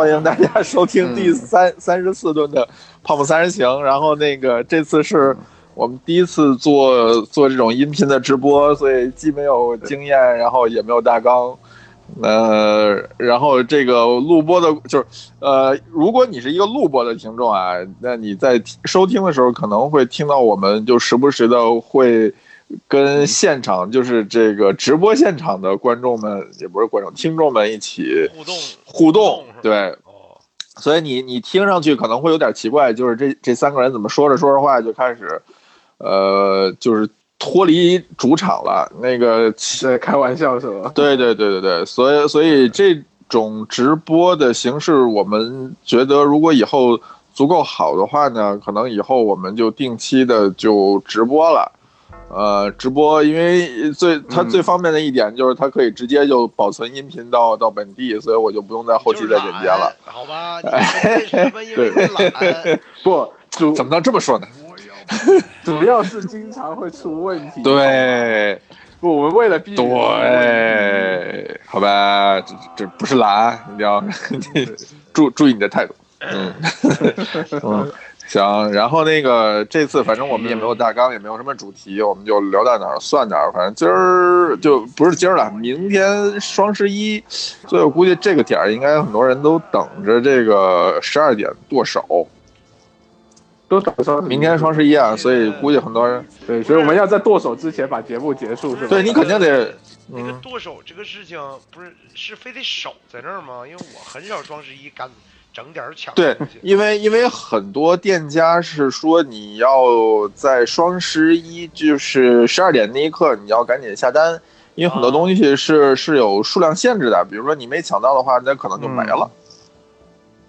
欢迎大家收听第三三十四顿的泡沫三人行。然后那个这次是我们第一次做做这种音频的直播，所以既没有经验，然后也没有大纲。呃，然后这个录播的，就是呃，如果你是一个录播的听众啊，那你在收听的时候可能会听到我们就时不时的会跟现场，就是这个直播现场的观众们，也不是观众，听众们一起互动互动，对。哦，所以你你听上去可能会有点奇怪，就是这这三个人怎么说着说着话就开始，呃，就是脱离主场了。那个，对，开玩笑是吧？对对对对对，所以所以这种直播的形式，我们觉得如果以后足够好的话呢，可能以后我们就定期的就直播了。呃，直播因为最它最方便的一点就是它可以直接就保存音频到到本地，所以我就不用在后期再剪接了。好吧，你为什么因为懒？不，主怎么能这么说呢？主要是经常会出问题。对，不，我们为了避免对，好吧，这这不是懒，你要 注注意你的态度。嗯嗯，行。然后那个这次反正我们也没有大纲，也没有什么主题，我们就聊到哪儿算哪儿。反正今儿就不是今儿了，明天双十一，所以我估计这个点儿应该很多人都等着这个十二点剁手。都等双，明天双十一啊，所以估计很多人对，所以我们要在剁手之前把节目结束，是吧？对你肯定得那个剁手这个事情，不是是非得守在那儿吗？因为我很少双十一干整点儿抢对，因为因为很多店家是说你要在双十一就是十二点那一刻你要赶紧下单，因为很多东西是是有数量限制的，比如说你没抢到的话，那可能就没了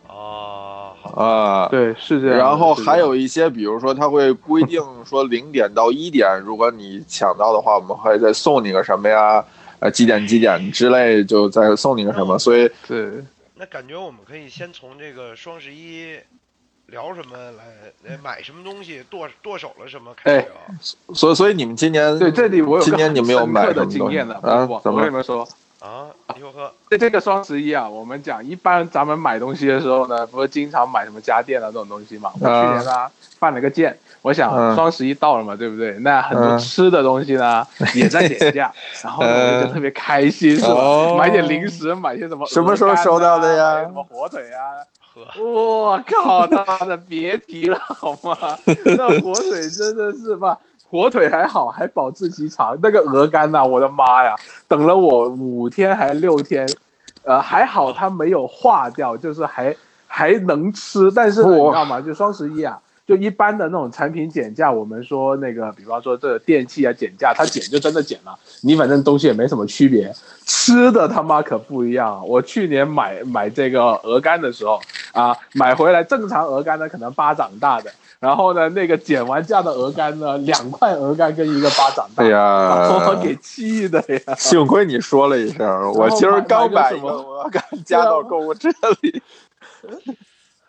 哦，好啊。对，是这样。然后还有一些，比如说，他会规定说零点到一点，如果你抢到的话，我们会再送你个什么呀？呃，几点几点之类，就再送你个什么。所以，对，那感觉我们可以先从这个双十一聊什么来，来买什么东西，剁剁手了什么开始啊？所以，所以你们今年对，这里我有个今年你们有买什么经验的啊？我怎么我跟你们说，啊，你说喝在这个双十一啊，我们讲一般咱们买东西的时候呢，不是经常买什么家电啊这种东西嘛？我去年呢犯了个贱，我想嗯双十一到了嘛，对不对？那很多嗯吃的东西呢 也在减价，然后就特别开心，是吧哦？买点零食，买些什么？什么时候收到的呀什么火腿啊？喝，我靠，他的别提了 好吗？那火腿真的是吧，火腿还好，还保质期长。那个鹅肝呐、我的妈呀，等了我五天还六天，呃，还好它没有化掉，就是还还能吃。但是你知道吗？就双十一啊。就一般的那种产品减价，我们说那个，比方说这个电器啊减价，它减就真的减了，你反正东西也没什么区别。吃的他妈可不一样啊！我去年买买这个鹅肝的时候啊，买回来正常鹅肝呢可能巴掌大的，然后呢那个减完价的鹅肝呢两块鹅肝跟一个巴掌大，哎把我呀，给气的呀！幸亏你说了一声，我今儿刚买一个鹅肝加到购物车里。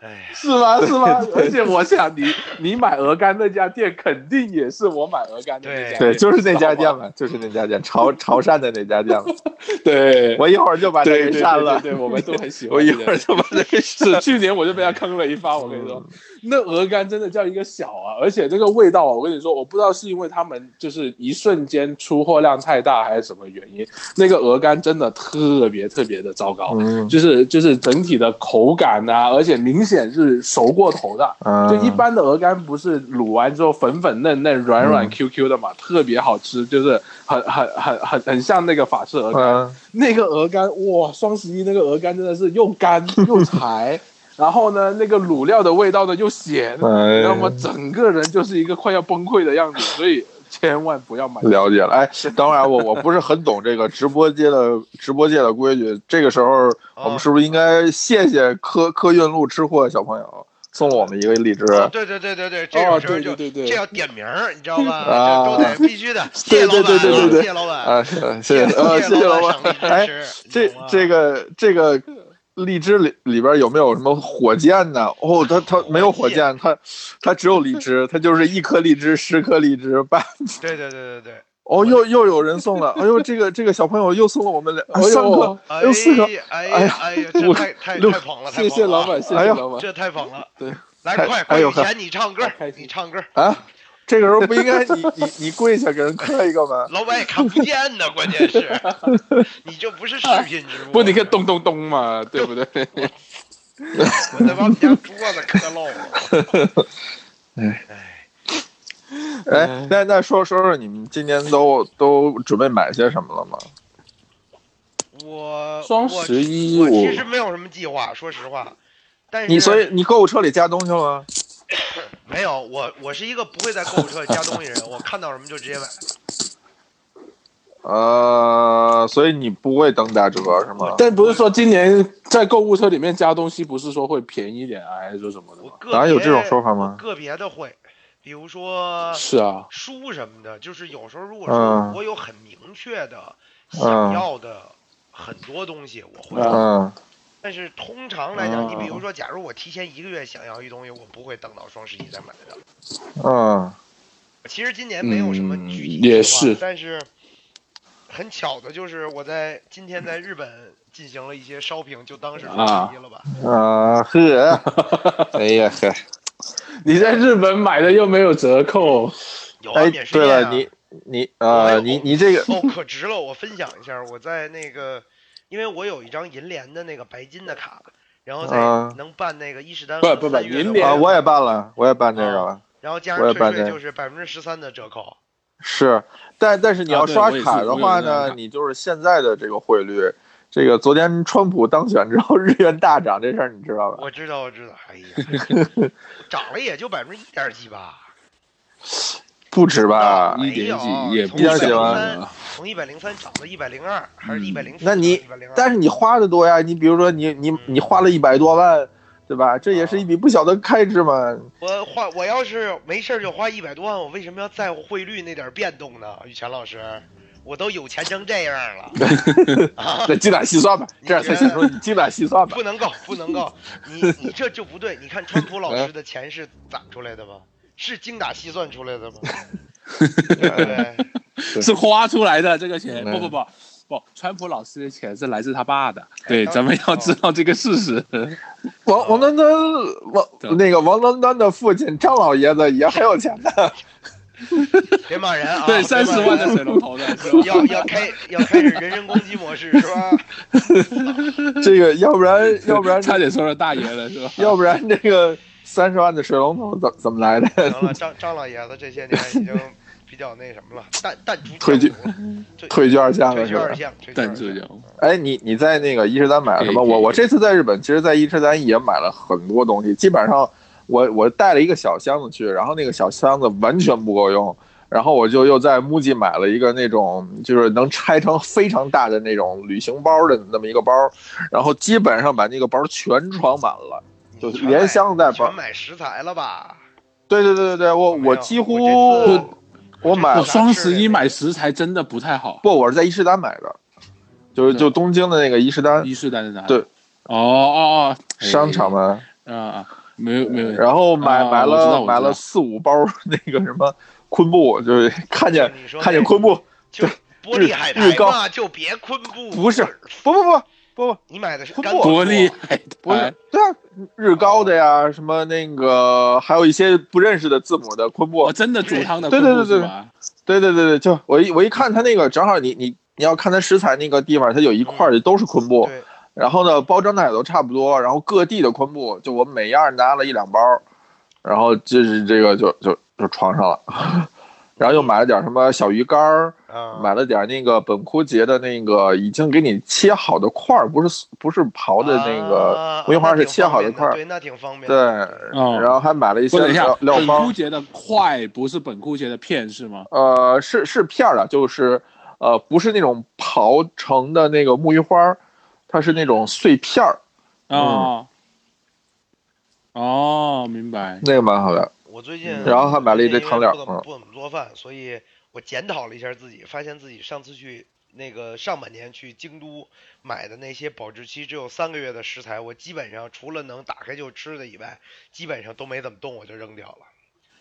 哎，是吗？是吗？而且我想你你买鹅肝那家店肯定也是我买鹅肝的那家店，对，就是那家店嘛，就是那家店，潮潮汕的那家店嘛。对，我一会儿就把它对对给删了。对我们都很喜欢我一会儿就把这给删是去年我就被他坑了一发，我跟你说，那鹅肝真的叫一个小啊，而且这个味道啊，我跟你说，我不知道是因为他们就是一瞬间出货量太大，还是什么原因，那个鹅肝真的特别特别的糟糕，嗯就是就是整体的口感啊，而且明显是熟过头的。嗯，就一般的鹅肝不是卤完之后粉粉嫩嫩、软软嗯 Q Q 的嘛，特别好吃，就是很很很很很像那个法式鹅肝。嗯那个鹅肝，哇，双十一那个鹅肝真的是又干 又柴，然后呢，那个卤料的味道呢又咸，哎那么整个人就是一个快要崩溃的样子，所以千万不要买。了解了，哎，当然我我不是很懂这个直播界的直播界的规矩，这个时候我们是不是应该谢谢科科运路吃货小朋友送了我们一个荔枝？哦对对对对对，这种时候就对对对对这要点名儿，你知道吧？啊都得必须的，谢对谢老板，对对对对对谢谢老板，啊，是谢谢啊谢谢老板。哎，这这个这个荔枝里里边有没有什么火箭呢？哦，它它没有火箭，它它只有荔枝，它就是一颗荔枝，十颗荔枝，半对对对对对，哦，又又有人送了，哎呦，这个这个小朋友又送了我们两、哎呦三个，哎呦四个，哎哎呀哎呀，这太太太捧了，太谢谢捧了老板，谢谢老板。这太捧了。对，来太快，哎呦前你唱歌你唱歌。啊，这个时候不应该你你你跪下给人磕一个吗？老板也看不见呢，关键是，你这不是视频直播。不，你可以咚咚咚嘛，对不对？我得把我们家桌子磕漏了。哎哎，哎，那那说说说你们今年都都准备买些什么了吗？我双十一我其实没有什么计划，说实话。但是你所以你购物车里加东西了吗？没有我，我是一个不会在购物车里加东西的人，我看到什么就直接买。呃，所以你不会等打折是吗？但不是说今年在购物车里面加东西，不是说会便宜一点啊，还是说什么的吗？哪有这种说法吗个别的会，比如说是啊，书什么的，就是有时候如果说嗯我有很明确的嗯想要的很多东西，我会。嗯但是通常来讲，嗯你比如说，假如我提前一个月想要一东西，我不会等到双十一再买的。嗯其实今年没有什么嗯具体计划也是但是很巧的就是我在今天在日本进行了一些 shopping，就当是双十一了吧。啊呵，哎呀呵，你在日本买的又没有折扣，有啊，哎免，税对了，店啊。你你我呃有你你这个哦，可值了！我分享一下，我在那个，因为我有一张银联的那个白金的卡，然后再啊能办那个伊势丹不不不银联啊，我也办了，我也办这个了。然后加上退税办这个就是百分之十三的折扣。是，但但是你要刷卡的话呢，你就是现在的这个汇率。这个昨天川普当选之后，日元大涨这事儿你知道吧？我知道，我知道。哎呀，涨了也就百分之一点几吧，不止吧？一点有几也不一点几从一百零三涨到一百零二，还是一百零四？那你一百零二？但是你花的多呀，你比如说你你你花了一百多万，对吧？这也是一笔不小的开支嘛。我花我要是没事儿就花一百多万，我为什么要在乎汇率那点儿变动呢？羽泉老师，我都有钱成这样了，啊，这精打细算吧，这样才显出你精打细算吧不。能够，不能够，你你这就不对。你看川普老师的钱是攒出来的吗？是精打细算出来的吗？是花出来的这个钱，嗯不不不不，川普老师的钱是来自他爸的，对，咱们要知道这个事实。王王丹丹王那个王丹丹的父亲张老爷子也很有钱的。别骂人啊！对，别三十万的水龙头的，要要开要开始人身攻击模式是吧？这个要不然要不然差点说了大爷了，是吧？要不然这个三十万的水龙头怎怎么来的？行了，张张老爷子这些年已经比较那什么了，淡淡出退退退居二线了是吧退居二？线，退居二线。但这样，哎，你你在那个伊势丹买了什么？我我这次在日本，其实，在伊势丹也买了很多东西，基本上我我带了一个小箱子去，然后那个小箱子完全不够用，然后我就又在 MUJI 买了一个那种就是能拆成非常大的那种旅行包的那么一个包，然后基本上把那个包全装满了。就连箱带包买食材了吧？对对对对对，我我几乎我我买双十一买食材真的不太好。不，我是在伊势丹买的，就是就东京的那个伊势丹伊势丹在哪？对，哦哦哦，商场嘛。啊啊，没有没有，然后买、啊买了买了四五包那个什么昆布，就是看见看见昆布，就玻璃海日高苔嘛，就别昆布。不是不不不不不，你买的是昆布干果玻璃海不是，对啊，日高的呀，什么那个还有一些不认识的字母的昆布我，，真的煮汤的对昆对对对？对对对对，就我一我一看它那个正好你你你要看它食材那个地方，它有一块儿都是昆布，然后呢包装袋也都差不多，然后各地的昆布，就我每样拿了一两包，然后就是这个就就就床上了，然后又买了点什么小鱼干儿。啊，买了点那个本枯节的那个已经给你切好的块儿，不是不是刨的那个啊木鱼花是切好的块儿，对，那挺方便对然后还买了一些料，料包本枯，节的块不是本枯节的片是吗？呃，是是片儿的，就是呃不是那种刨成的那个木鱼花，它是那种碎片儿，哦，哦，明白。那个蛮好的。我最近，然后还买了一堆汤料不怎么不怎么做饭，所以我检讨了一下自己，发现自己上次去那个上半年去京都买的那些保质期只有三个月的食材，我基本上除了能打开就吃的以外，基本上都没怎么动，我就扔掉了，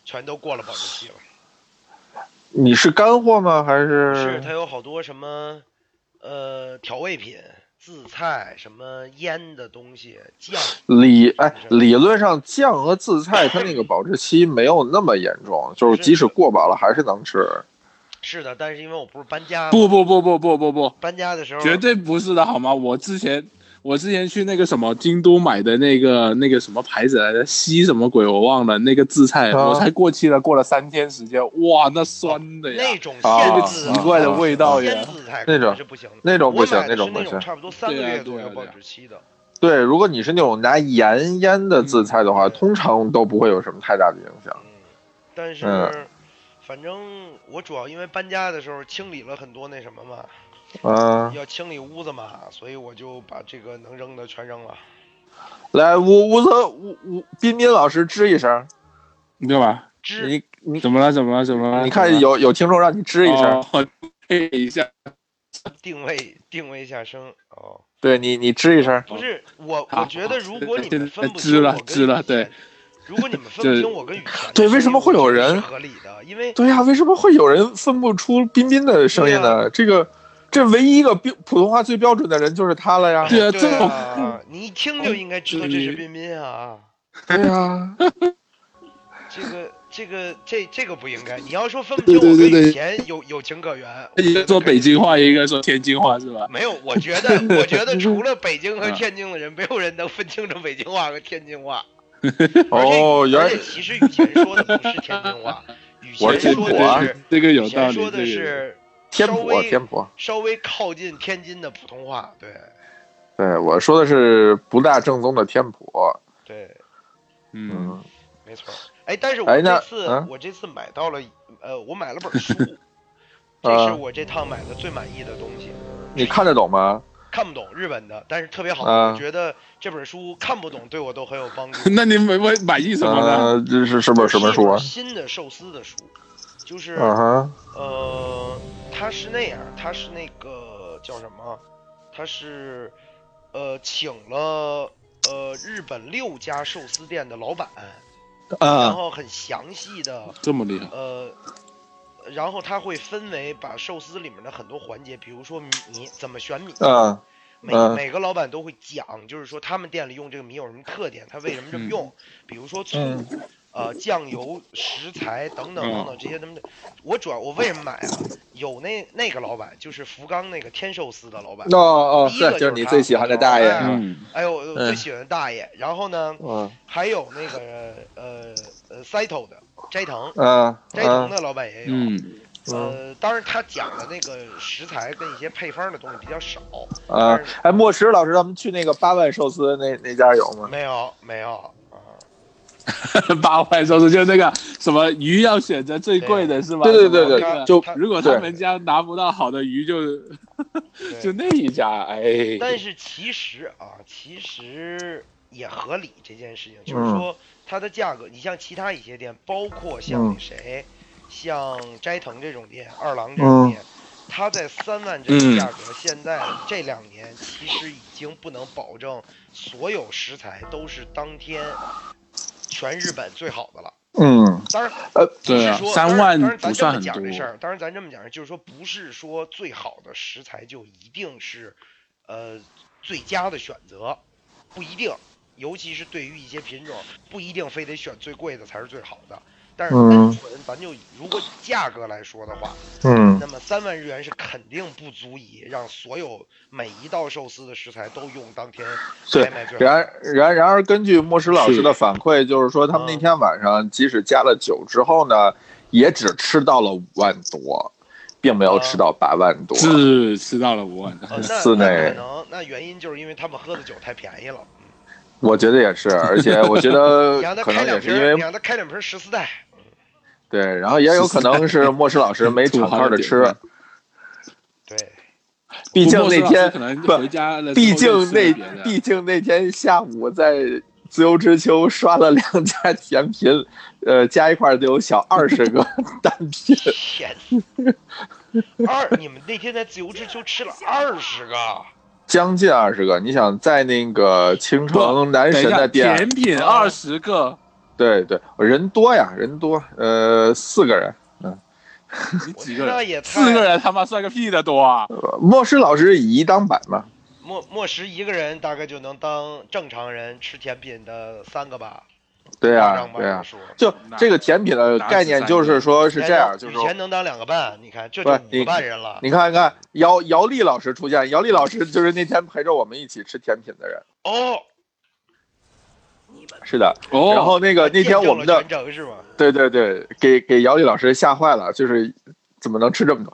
全都过了保质期了。你是干货吗？还是是它有好多什么呃调味品、渍菜、什么腌的东西、酱。理哎，理论上酱和渍菜它那个保质期没有那么严重，就是即使过保了还是能吃。是的，但是因为我不是搬家，不不不不不不不，搬家的时候绝对不是的好吗？我之前我之前去那个什么京都买的那个那个什么牌子来着，西什么鬼我忘了，那个渍菜、啊。我才过期了，过了三天时间，哇，那酸的呀，那种奇怪的味道呀。那种不行的，那种不行。那种不行差不多三个月左右保质期的。对，如果你是那种拿盐腌的渍菜的话，嗯。通常都不会有什么太大的影响。嗯，但是、嗯。反正我主要因为搬家的时候清理了很多那什么嘛，嗯，要清理屋子嘛，所以我就把这个能扔的全扔了。来，吴吴泽吴吴彬彬老师吱一声，你干嘛？吱你你怎么了？怎么了？怎么了？你看有有听众让你吱一声，哦，配一下，定位定位一下声哦，对你你吱一声，不是我，我觉得如果你分不知了清我跟知了对，如果你们 分不清我跟雨前对为什么会有人合理的？因为对呀、为什么会有人分不出彬彬的声音呢？这个这唯一一个标普通话最标准的人就是他了呀。对啊，对这啊，你一听就应该知道这是彬彬啊。对呀、这个这个这这个不应该。你要说分不清我跟以前有有情可原，一个说北京话，一个说天津话，是吧？没有，我觉得 我觉得除了北京和天津的人，没有人能分清楚北京话和天津话。哦，原来而且其实雨前说的不是天津话，雨我是前说的是这个有道理，前说的是天普稍微天普，稍微靠近天津的普通话。对对我说的是不大正宗的天普。对，嗯，嗯，没错。哎，但是我这次、嗯我这次买到了，呃，我买了本 书，这是啊我这趟买的最满意的东西。你看得懂吗？看不懂日本的，但是特别好。啊我觉得这本书看不懂对我都很有帮助。那你们会满意什么呢？呃，这是是本什么书啊？新的寿司的书，就是、呃，他是那样，他是那个叫什么？他是呃请了呃日本六家寿司店的老板，然啊后很详细的这么厉害？呃，然后他会分为把寿司里面的很多环节，比如说米怎么选米，嗯每嗯每个老板都会讲，就是说他们店里用这个米有什么特点，他为什么这么用，比如说醋、嗯呃酱油、食材等等等嗯等这些东西。我主要我为什么买啊？有那那个老板就是福冈那个天寿司的老板，哦哦，第一个是就是你他最喜欢的大爷？嗯，哎呦，我嗯最喜欢的大爷。然后呢，嗯还有那个呃呃 Saito 的斋藤，嗯斋藤嗯的老板也有。嗯，呃，当然他讲的那个食材跟一些配方的东西比较少，啊！哎，莫石老师，咱们去那个八万寿司那那家有吗？没有没有啊。八万寿司就那个什么鱼要选择最贵的是吧？对对对对就如果他们家拿不到好的鱼，就对。就那一家，哎，但是其实啊，其实也合理这件事情，就是嗯。说它的价格，你像其他一些店，包括像嗯。那谁，像斋藤这种店、二郎这种店，它在三万这个价格，现在这两年其实已经不能保证所有食材都是当天全日本最好的了。嗯当然，呃不对啊是说，三万当然，当然咱这么不算很多讲这事儿，当然咱这么讲，就是说，不是说最好的食材就一定是，呃，最佳的选择，不一定。尤其是对于一些品种，不一定非得选最贵的才是最好的。但是单嗯纯咱就如果以价格来说的话，嗯那么三万日元是肯定不足以让所有每一道寿司的食材都用当天对。然然然而，根据莫师老师的反馈，就是说他们那天晚上即使加了酒之后呢，也只吃到了五万多，并没有吃到八万多。是吃到了五万多。呃，那那可能那原因就是因为他们喝的酒太便宜了。我觉得也是，而且我觉得 可能开两瓶儿，也是因为你让他开两瓶十四代，对，然后也有可能是莫石老师没敞开的吃，对，毕竟那天不毕竟那毕竟那天下午在自由之丘刷了两家甜品，呃，加一块儿得有小二十个 单品。天，二你们那天在自由之丘吃了二十个，将近二十个，你想在那个青城男神的店，甜品哦二十个，对对，人多呀，人多，呃，四个人，嗯，你几个人？那也四个人他妈算个屁的多啊！呃莫师老师以一当百嘛，莫莫石一个人大概就能当正常人吃甜品的三个吧。对呀、对呀、就这个甜品的概念就是说是这样，就是说以前能当两个半，你看这不就是五你个半人了。你看看姚姚丽老师出现，姚丽老师就是那天陪着我们一起吃甜品的人。哦，是的，哦然后那个那天我们的？对对对，给给姚丽老师吓坏了，就是怎么能吃这么多？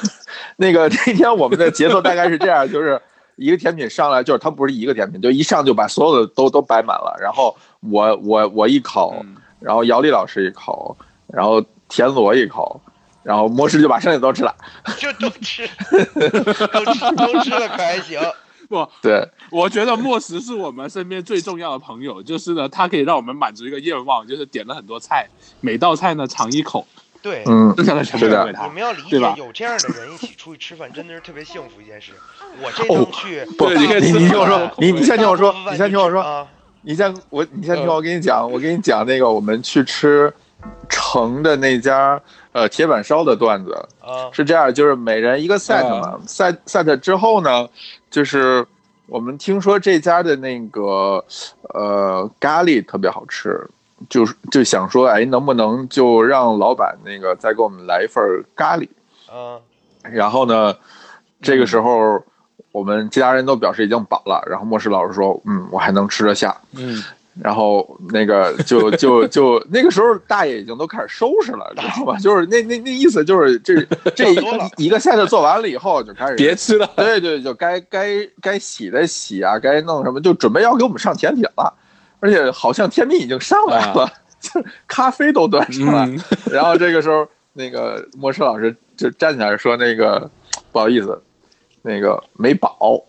那个那天我们的节奏大概是这样，就是一个甜品上来，就是它不是一个甜品，就一上就把所有的都都摆满了，然后我我我一口，嗯然后姚丽老师一口，然后田螺一口，然后魔石就把剩下的都吃了。就都吃，都吃都吃了可还行。不，对，我觉得莫石是我们身边最重要的朋友，就是呢，他可以让我们满足一个愿望，就是点了很多菜，每道菜呢尝一口，对，嗯，是的。留给他你。们要理解对吧，有这样的人一起出去吃饭，真的是特别幸福一件事。我这趟去，不，对你你听我说，你你先听我说，你先听我说，啊，你先我你先听我给你讲，我给你讲那个我们去吃城的那家呃铁板烧的段子，啊。是这样，就是每人一个 set 嘛，set set 之后呢，就是我们听说这家的那个呃咖喱特别好吃，就是就想说，哎，能不能就让老板那个再给我们来一份咖喱？嗯然后呢，这个时候我们其他人都表示已经饱了，然后莫世老师说，嗯，我还能吃得下。嗯，然后那个就就就那个时候，大爷已经都开始收拾了，知道吧？就是那那那意思就是这 这一一个 set 做完了以后，就开始别吃了。对对，就该该该洗的洗啊，该弄什么，就准备要给我们上甜品了，而且好像天命已经上来了，就是咖啡都端上来。嗯，然后这个时候，那个莫师老师就站起来说：“那个不好意思，那个没饱。”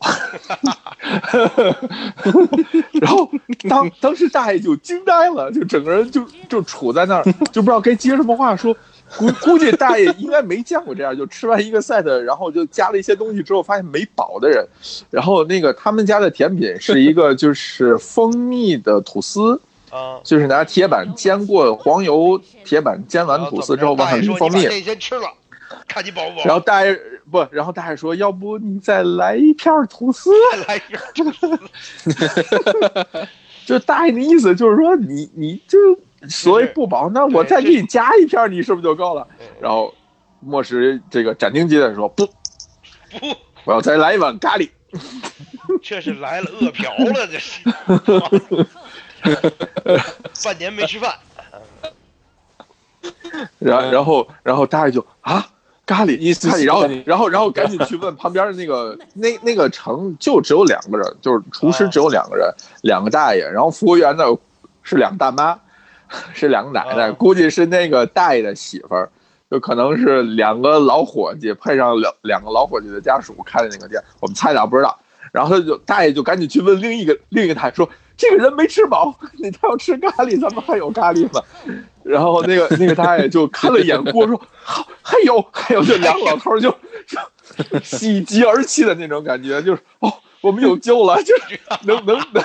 然后当当时大爷就惊呆了，就整个人就就杵在那儿，就不知道该接什么话说。估估计大爷应该没见过这样，就吃完一个 set，然后就加了一些东西之后，发现没饱的人。然后那个他们家的甜品是一个就是蜂蜜的吐司，啊！就是拿铁板煎过黄油，铁板煎完吐司之后往上淋蜂蜜先吃了，看你饱不饱。然后大爷不，然后大爷说，要不你再来一片吐司？再来一个吐司，就大爷的意思就是说，你你就 所以不饱，那我再给你加一片，你是不是就够了？然后莫石这个斩钉截铁地说不，不，我要再来一碗咖喱。这是来了饿嫖了，这是。半年没吃饭，然然后然后大爷就啊咖喱意思咖喱，然后然后然后赶紧去问旁边的那个 那那个城就只有两个人，就是厨师只有两个人，两个大爷，然后服务员呢是两个大妈，是两个奶奶，啊估计是那个大爷的媳妇儿。就可能是两个老伙计配上两两个老伙计的家属开的那个店，我们猜的不知道。然后他就大爷就赶紧去问另一个另一个大爷说：“这个人没吃饱，你他要吃咖喱，咱们还有咖喱吗？” 然后那个那个大爷就看了一眼锅，说：“好，还有还有。”就两个老头就就喜极而泣的那种感觉，就是哦，我们有救了，就是能能能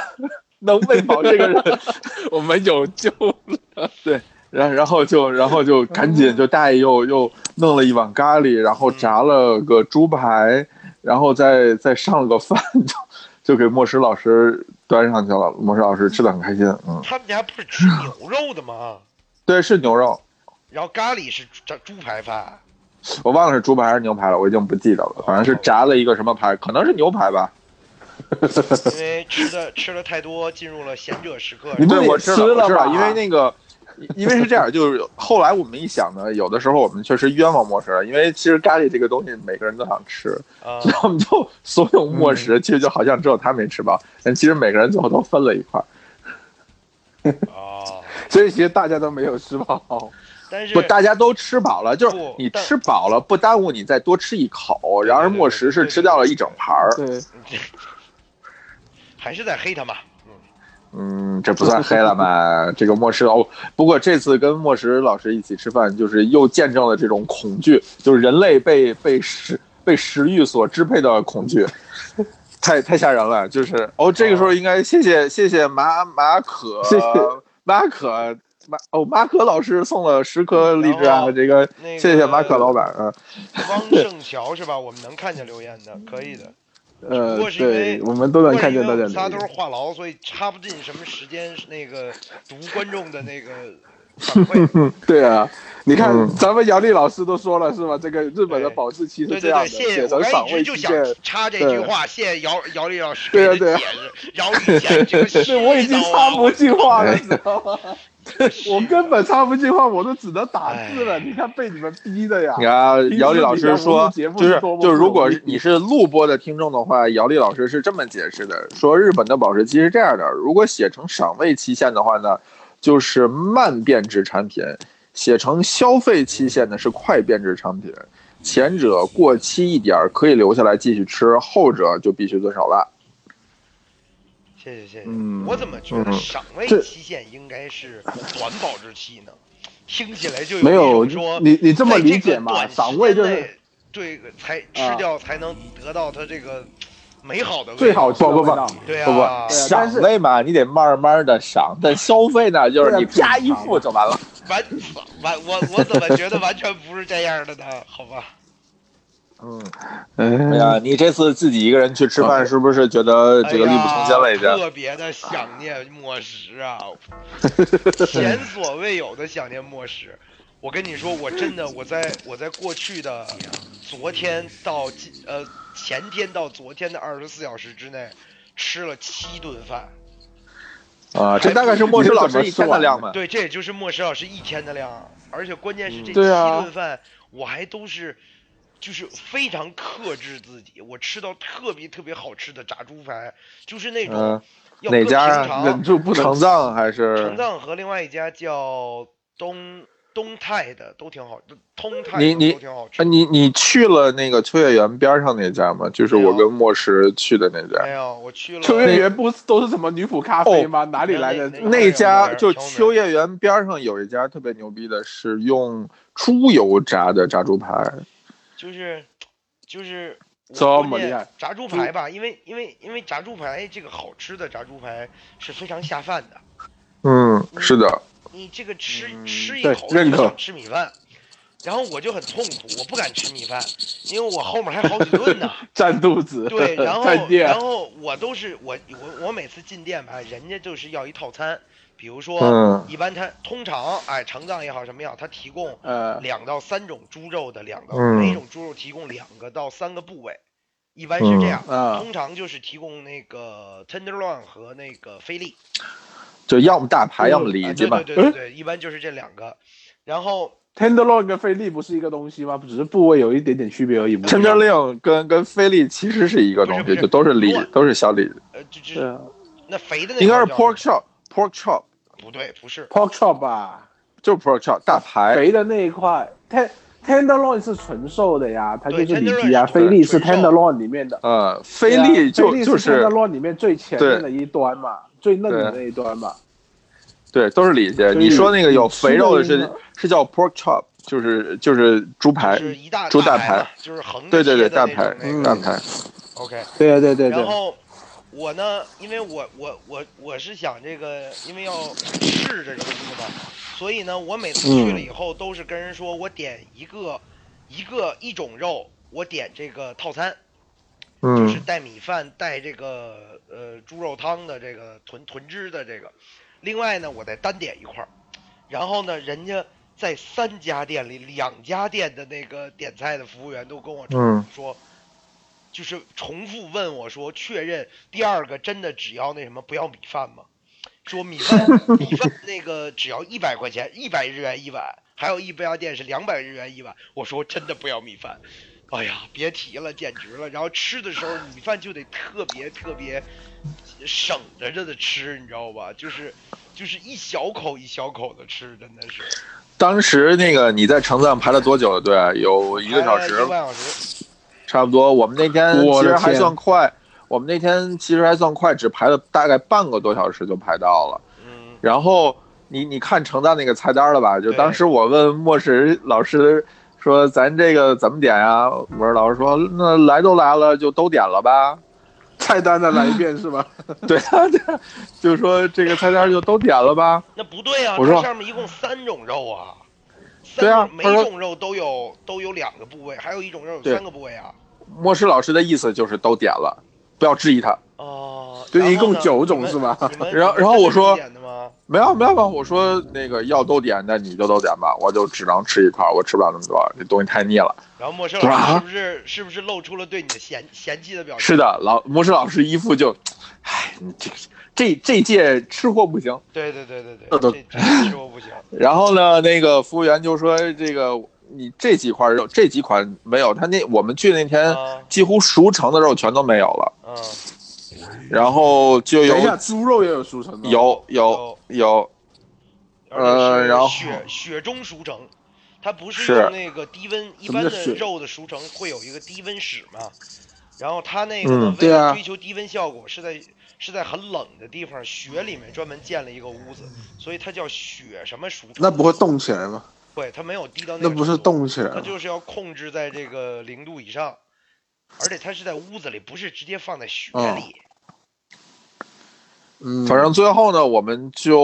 能喂饱这个人。我们有救了。对然然后就然后就赶紧就大爷又又弄了一碗咖喱，然后炸了个猪排，然后再再上了个饭，就就给莫石老师端上去了。莫石老师吃的很开心，嗯，他们家不是吃牛肉的吗？对，是牛肉，然后咖喱是炸猪排饭，我忘了是猪排还是牛排了，我已经不记得了，反正是炸了一个什么排，可能是牛排吧。因为吃的吃的太多，进入了贤者时刻。对我吃了道我知道，吧因为那个。因为是这样，就是后来我们一想呢，有的时候我们确实冤枉莫石了，因为其实咖喱这个东西每个人都想吃，啊所以我们就所有莫石，其实就好像只有他没吃饱，但其实每个人最后都分了一块儿。啊，所以其实大家都没有吃饱。但是不，大家都吃饱了，就是你吃饱了不耽误你再多吃一口。然而莫石是吃掉了一整盘儿，对，还是在黑他嘛。嗯，这不算黑了吧？这个莫石哦，不过这次跟莫石老师一起吃饭，就是又见证了这种恐惧，就是人类被被食被食欲所支配的恐惧，太太吓人了。就是哦，这个时候应该谢谢谢谢马马可谢谢马可马哦，马可老师送了十颗荔枝啊，这个那个谢谢马可老板啊。汪胜桥是吧？我们能看见留言的，可以的。呃不过，是因为对，我们都能看见大家不过是因为我们仨都是。话痨，所以插不进什么时间那个读观众的那个反馈。对啊，你看嗯咱们姚丽老师都说了是吧？这个日本的保质期对对对，是这样的，谢谢。写我刚成赏味一直就想期限。插这句话，谢谢姚姚丽老师对啊对啊给的解释。姚以前这个 是我已经插不进话了，哎 你知道吗？我根本插不进话，我都只能打字了。哎你看被你们逼的呀你。看，姚丽老师说，就是就是，如果你是录播的听众的话，姚丽老师是这么解释的：说日本的保质期是这样的，如果写成赏味期限的话呢，就是慢变质产品；写成消费期限呢是快变质产品。前者过期一点儿可以留下来继续吃，后者就必须遵守了。谢谢谢谢。嗯我怎么觉得嗯赏味期限应该是短保质期呢？听起来就没有一种说你你这么在这个理解嘛？短时赏味就间内是对才吃啊掉才能得到它这个美好的味最好道吃的味道。不不对啊，对啊但赏是味嘛，你得慢慢的赏，但消费呢，就是你啪一付就完了。完完我我怎么觉得完全不是这样的呢？好吧，嗯，哎哎呀，你这次自己一个人去吃饭，是不是觉得这个力不从心了已经哎？特别的想念莫石啊，前所未有的想念莫石。我跟你说，我真的，我在我在过去的昨天到今呃前天到昨天的二十四小时之内，吃了七顿饭。啊，这大概是莫石老师一天的量吧。对，这也就是莫石老师一天的量，而且关键是这七顿饭，我还都是就是非常克制自己，我吃到特别特别好吃的炸猪排，就是那种嗯要家啊忍住不能成藏还是成藏和另外一家叫东东泰的都挺好，通泰的你你都挺好吃啊，。你你去了那个秋叶原边上那家吗？就是我跟莫石去的那家。没有，我去了秋叶原不都是什么女仆咖啡吗？哪里来的？那那家就秋叶原边上有一家特别牛逼的，是用猪油炸的炸猪排。就是就是我这么厉害炸猪排吧，因为因为因为炸猪排这个好吃的炸猪排是非常下饭的。嗯，是的，你这个吃嗯吃一口就想吃米饭，然后我就很痛苦，我不敢吃米饭，因为我后面还好几顿呢。占肚子，对，然后然后我都是我我我每次进店吧，人家就是要一套餐，比如说、嗯一般它通常哎成藏也好什么也好，它提供呃，两到三种猪肉的两个，嗯每种猪肉提供两个到三个部位，一般是这样。嗯通常就是提供那个 tenderloin 和那个菲力，就要么大排，要么啊里脊嘛。对对对对对，一般就是这两个。然后 tenderloin 跟菲力不是一个东西吗？只是部位有一点点区别而已。tenderloin 跟跟菲力其实是一个东西，不是不是就都是里，都是小里，呃，就就对啊那肥的那应该是块叫 pork chop 不对，不是 pork chop 吧，就是 pork chop 大排。肥的那一块，ten tenderloin 是纯瘦的呀，它就是里脊啊，菲力是 tenderloin 里面的。呃，菲力就就是是 tenderloin 里面最前面的一端嘛，最嫩的那一端嘛。对，都是里脊。你说那个有肥肉的是是叫 pork chop，就是就是猪排就，是一大猪大排，就是横着对对对，大排大排。OK，对啊对对对，然后我呢，因为我我我我是想这个，因为要试这个东西嘛，所以呢，我每次去了以后都是跟人说我点一个一个一种肉，我点这个套餐，就是嗯带米饭带这个呃猪肉汤的这个豚豚汁的这个，另外呢，我再单点一块儿，然后呢，人家在三家店里两家店的那个点菜的服务员都跟我嗯。说。就是重复问我说，确认第二个真的只要那什么不要米饭吗？说米饭米饭那个只要一百块钱，一百日元一碗，还有一家店是两百日元一碗。我说真的不要米饭，哎呀，别提了，简直了。然后吃的时候米饭就得特别特别省着着的吃，你知道吧？就是就是一小口一小口的吃，真的是当时那个你在城藏排了多久的队？有一个小时半小时。差不多。我们那天其实还算快，我们那天其实还算快，只排了大概半个多小时就排到了。嗯，然后你你看成大那个菜单了吧？就当时我问莫石老师说：“咱这个怎么点呀？”我说：“老师说，那来都来了，就都点了吧。”菜单再来一遍是吧？对啊，对啊，就是说这个菜单就都点了吧？那不对啊，我说上面一共三种肉啊，对啊每种肉都有都有两个部位，还有一种肉有三个部位啊。莫师老师的意思就是都点了，不要质疑他。哦，对一共九种是吗 然后然后我说？没有没有没有，我说那个要都点，那你就都点吧，我就只能吃一块，我吃不了那么多，这东西太腻了。然后莫生老师是不是是不是露出了对你的嫌嫌弃的表情？是的，老莫师老师一副就，唉，你这这这届吃货不行。对对对对对，这都这这吃货不行。然后呢，那个服务员就说这个你这几块肉这几款没有，他那我们去那天啊几乎熟成的肉全都没有了，嗯，然后就有等一下，猪肉也有熟成的，有有有，呃然后雪雪中熟成，它不是是用那个低温，一般的肉的熟成会有一个低温室嘛，然后它那个为对啊了追求低温效果，是在是在很冷的地方雪里面专门建了一个屋子，所以它叫雪什么熟成。那不会冻起来吗？会，它没有低到那不是冻起来吗？它就是要控制在这个零度以上，而且它是在屋子里，不是直接放在雪哦里。嗯，反正最后呢，我们就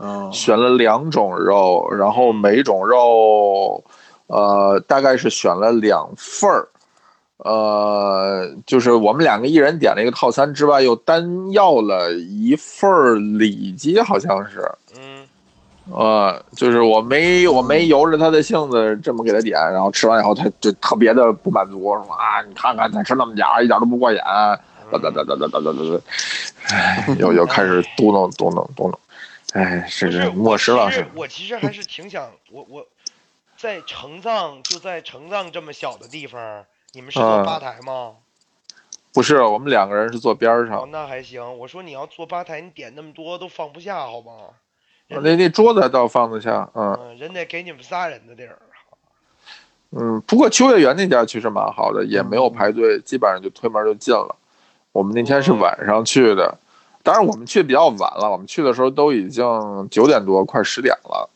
哦选了两种肉，然后每种肉，呃，大概是选了两份儿，呃，就是我们两个一人点了一个套餐之外，又单要了一份儿里脊，好像是，嗯，呃，就是我没我没由着他的性子这么给他点，然后吃完以后他就特别的不满足，说啊，你看看他吃那么点儿，一点都不过瘾，哒哒哒哒哒哒哒哒，哎，又又开始嘟囔嘟囔嘟囔，哎，是是是莫石老师，我其实还是挺想，我我在成藏就在成藏这么小的地方，你们是坐嗯吧台吗？不是我们两个人是坐边上，，那还行。我说你要坐吧台，你点那么多都放不下，好吗？人那那桌子倒放得下，嗯嗯，人得给你们仨人的地儿。嗯，不过秋叶原那家其实蛮好的，也没有排队，基本上就推门就进了。我们那天是晚上去的，当然我们去比较晚了，我们去的时候都已经九点多，快十点了。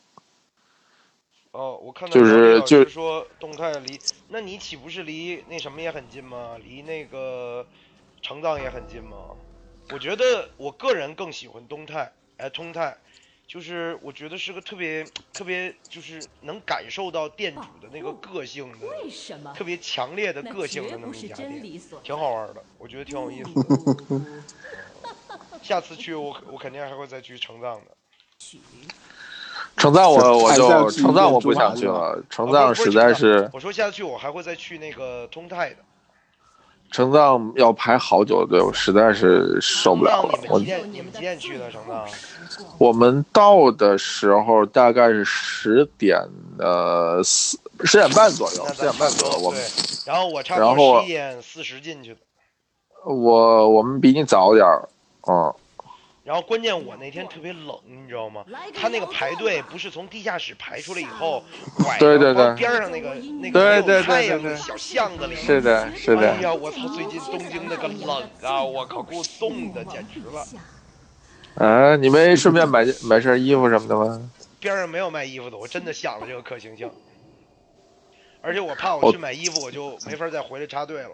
哦，我看到就是就是说动态离，那你岂不是离那什么也很近吗？离那个成藏也很近吗？我觉得我个人更喜欢东泰，哎，通泰，就是我觉得是个特别特别，就是能感受到店主的那个个性的，为什么？特别强烈的个性的那么一家店，挺好玩的，我觉得挺有意思的。下次去我我肯定还会再去成藏的。成藏我我就还是要去城藏我不想去了，城哦藏实在是我说下次去我还会再去那个通泰的。城藏要排好久的队，我实在是受不了了你。们我？你们几点去的成藏？我们到的时候大概是十点呃四十点半左右，那十点半左右。我们，然后我差不然后多十一点四十进去的。我我们比你早点儿，嗯，然后关键我那天特别冷，你知道吗？他那个排队不是从地下室排出来以后，拐对对对到边上那个那个没有对对对太阳对对的小巷子里。是的，是的哎。呀，我操！最近东京那个冷啊，我靠，给我冻的简直了。啊，你没顺便买买身衣服什么的吗？边上没有卖衣服的，我真的想了这个可行性。而且我怕我我去买衣服，我就没法再回来插队了。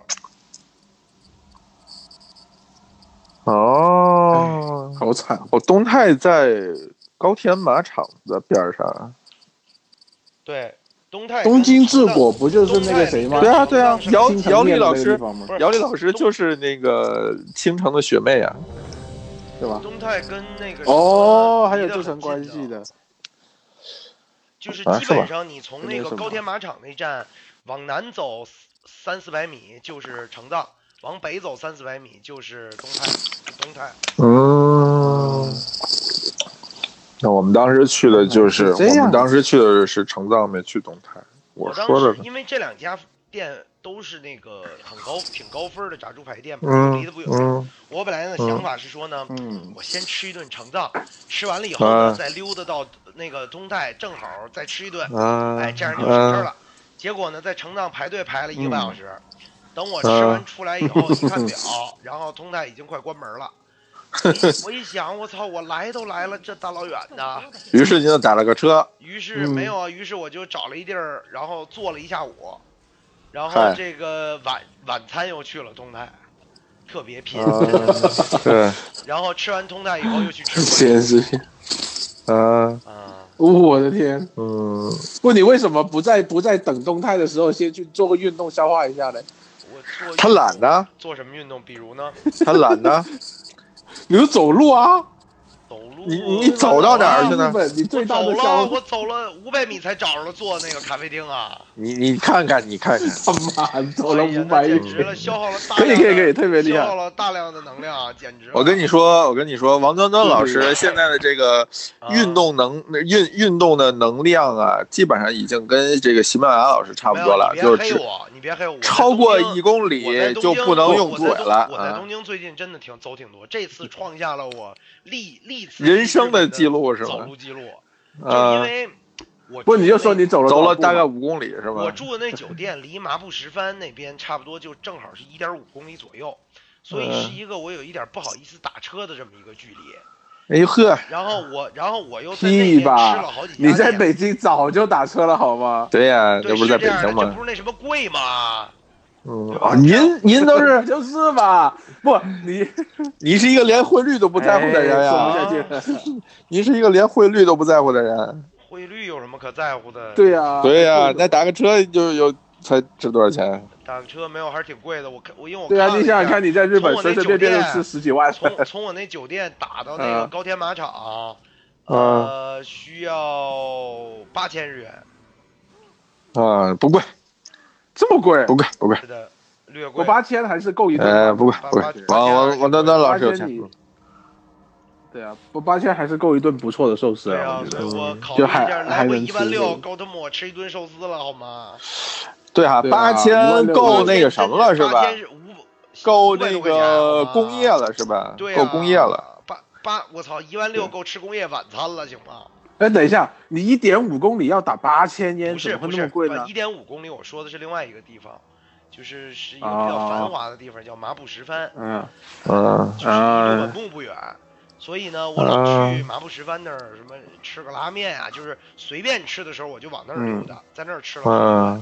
哦，好惨，哦东泰在高田马场的边儿上。对，东泰东京治国国不就是那个谁吗？对啊，对啊，姚姚丽老师姚丽老师就是那个青城的学妹啊。对吧？东泰跟那个哦，还有这层关系的，就是基本上你从那个高田马场那站往南走三四百米就是城藏，往北走三四百米就是东泰。东泰嗯，那我们当时去的就是，是我们当时去的是城藏，没去东泰。我当说的时，因为这两家店都是那个很高挺高分的炸猪排店嘛，嗯离得不远。嗯我本来的想法是说呢，嗯，我先吃一顿城藏，吃完了以后呢，啊再溜达到那个东泰，正好再吃一顿，啊，哎，这样就省事了。结果呢，在城藏排队排了一个半小时，等我吃啊完出来以后，一看表，然后通泰已经快关门了。我一想，我操，我来都来了，这大老远的。于是你就打了个车，于是嗯没有啊，于是我就找了一地儿，然后坐了一下午，然后这个晚晚餐又去了通泰。特别拼。啊，对，然后吃完通泰以后又去吃桂简直，啊，啊，我的天！嗯，问，你为什么不在不在等动态的时候先去做个运动消化一下呢？他懒呢，做什么运动？比如呢，他懒呢，比如走路啊，走路。你你走到哪儿去呢你走了，我走了五百米才找着了坐那个咖啡厅啊！你你看看，你看看，他妈走了五百米简，直了，消耗了 大可以量的可以可以，特别厉害。消耗了大量的能量啊，简直！我跟你说，我跟你说，王端端老师现在的这个啊运动能运运动的能量啊，基本上已经跟这个喜马拉雅老师差不多了，就是你别黑我，你别黑我。我在超过东京一公我在里东京就不能用我在东嘴了我在啊！东京最近真的挺走挺多，这次创下了我历历次人生的的记录是走？路记录，就因啊，为我不，你就说你走了走了大概五公里是吧？我住的那酒店离麻布十帆那边差不多就正好是一点五公里左右，所以是嗯一个我有一点不好意思打车的这么一个距离。哎呦呵，然后我，然后我又在那边吃屁吧了好几！家你在北京早就打车了好吗？对呀，对这不是在北京吗？这不是那什么贵吗？嗯啊，您您都是就是吧？不，你 你是一个连汇率都不在乎的人呀。您 是一个连汇率都不在乎的人。汇率有什么可在乎的？对呀，对呀，那打个车就有才值多少钱？打个车没有，还是挺贵的。我看我因为我对啊，你想想看，你在日本随随便便就酒店吃十几万，从从我那酒店打到那个嗯高田马场，嗯呃，需要八千日元，啊，不贵，这么贵不？贵，不贵。是的，略我。八千还是够一顿呃，的。不贵，不贵。王王王端端老师有对啊，我八千还是够一顿不错的寿司对啊，我考虑一下，来还能回一万六，够他妈我吃一顿寿司了，好吗？对哈，八千够那个什么了是吧八？千是五够那个工业了是吧？对、啊，够工业了。。八八，我操，一万六够吃工业晚餐了，行吗？哎，等一下，你一点五公里要打八千烟，不怎么会是不是，那么贵呢一？点五公里，我说的是另外一个地方，就是是一个比哦较繁华的地方，叫麻布什帆，嗯嗯就是离本木不远。所以呢，我老去麻布什帆那儿，什么吃个拉面啊，就是随便吃的时候，我就往那儿溜达，在那儿吃了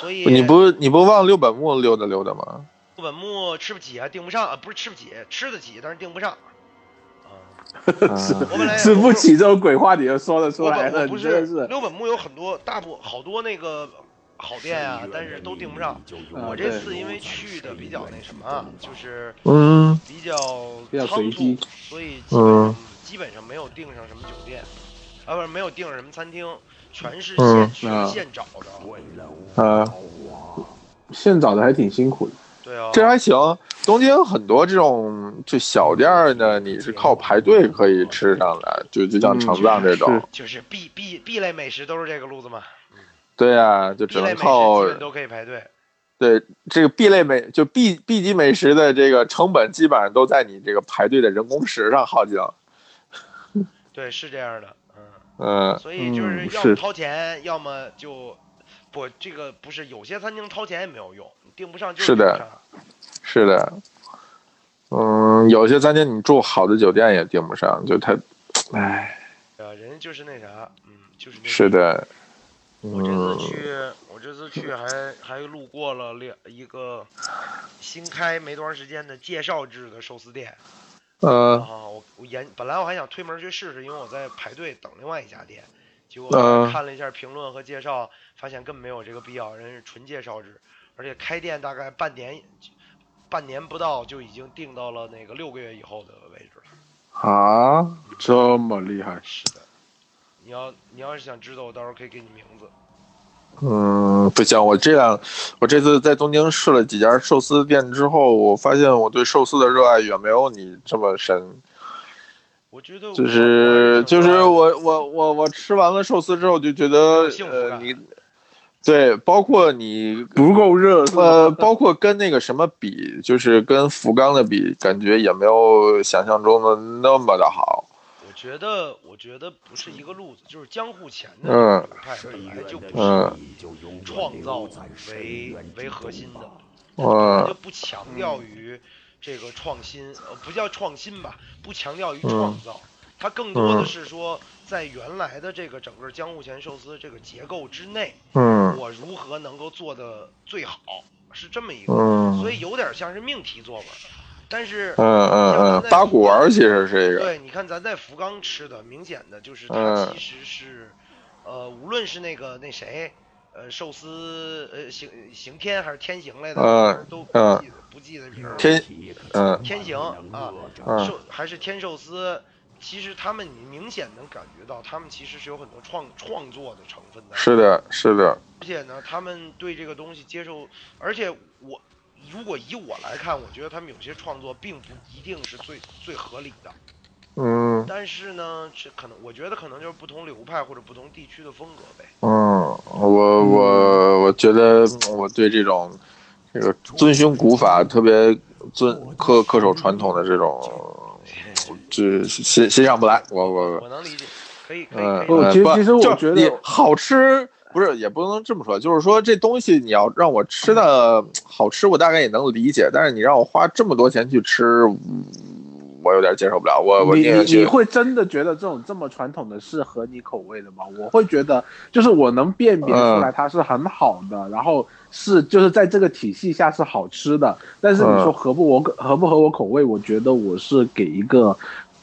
所以你不你不往六本木溜达溜达吗？六本木吃不起啊，订不上啊，不是吃不起，吃得起，但是订不上。啊，是我本来吃不起这种鬼话你就说得出我来了，不你真的是。六本木有很多大部好多那个好店啊，但是都订不上。啊我这次因为去的比较那什么啊，就是嗯比较比较所以基本上、嗯基本上没有订上什么酒店，啊不是没有订上什么餐厅，全是嗯现去、啊现找的。啊，现找的还挺辛苦的。对啊，这还行。东京很多这种就小店儿呢，你是靠排队可以吃上的，就就像城藏这种嗯。就是 B B B 类美食都是这个路子嘛对呀，就只能靠基本都可以排队。对这个 B 类美就 B B 级美食的这个成本，基本上都在你这个排队的人工时上耗尽。对，是这样的，嗯。嗯所以就是要么掏钱，要么就不这个不是有些餐厅掏钱也没有用，你订不上就是是的订不上。是的，嗯，有些餐厅你住好的酒店也订不上，就他，唉，呃，人家就是那啥，嗯，就是那是的，我这次嗯，去，我这次去还还路过了两一个新开没多长时间的介绍制的寿司店呃，啊，我我研本来我还想推门去试试，因为我在排队等另外一家店，结果嗯看了一下评论和介绍，发现根本没有这个必要，人是纯介绍制，而且开店大概半年半年不到就已经定到了那个六个月以后的位置了。啊，这么厉害，是的，你要你要是想知道，我到时候可以给你名字。嗯，不行，我这样，我这次在东京试了几家寿司店之后，我发现我对寿司的热爱远没有你这么深。我觉得就是就是我我我我我吃完了寿司之后就觉得呃你，对，包括你不够热呃，包括跟那个什么比，就是跟福冈的比，感觉也没有想象中的那么的好。我觉得我觉得不是一个路子，就是江户前的派本来就不是嗯。以创造为为核心的，就不强调于这个创新，呃，不叫创新吧，不强调于创造，它更多的嗯是说在原来的这个整个江户前寿司这个结构之内，嗯。我如何能够做的最好，是这么一个，嗯。所以有点像是命题作文。但是嗯嗯嗯，八股丸其实是一个。对，你看咱在福冈吃的，明显的就是它嗯其实是，呃，无论是那个那谁，呃，寿司呃行行天还是天行来的，嗯都不嗯记得不记得名儿。天嗯天行啊，嗯寿还是天寿司，其实他们你明显能感觉到，他们其实是有很多创创作的成分的。是的，是的，而且呢，他们对这个东西接受，而且我如果以我来看，我觉得他们有些创作并不一定是最最合理的。嗯但是呢，这可能我觉得可能就是不同流派或者不同地区的风格呗。嗯，我我我觉得我对这种这个遵循古法、特别遵恪恪守传统的这种，这欣欣赏不来。我我我能理解，可以可以嗯，其实其实我觉得好吃，不是也不能这么说，就是说这东西你要让我吃的好吃，我大概也能理解，但是你让我花这么多钱去吃，嗯我有点接受不了。我我你你会真的觉得这种这么传统的是合你口味的吗？我会觉得，就是我能辨别出来它是很好的，然后是就是在这个体系下是好吃的。但是你说合不我合不合我口味，我觉得我是给一个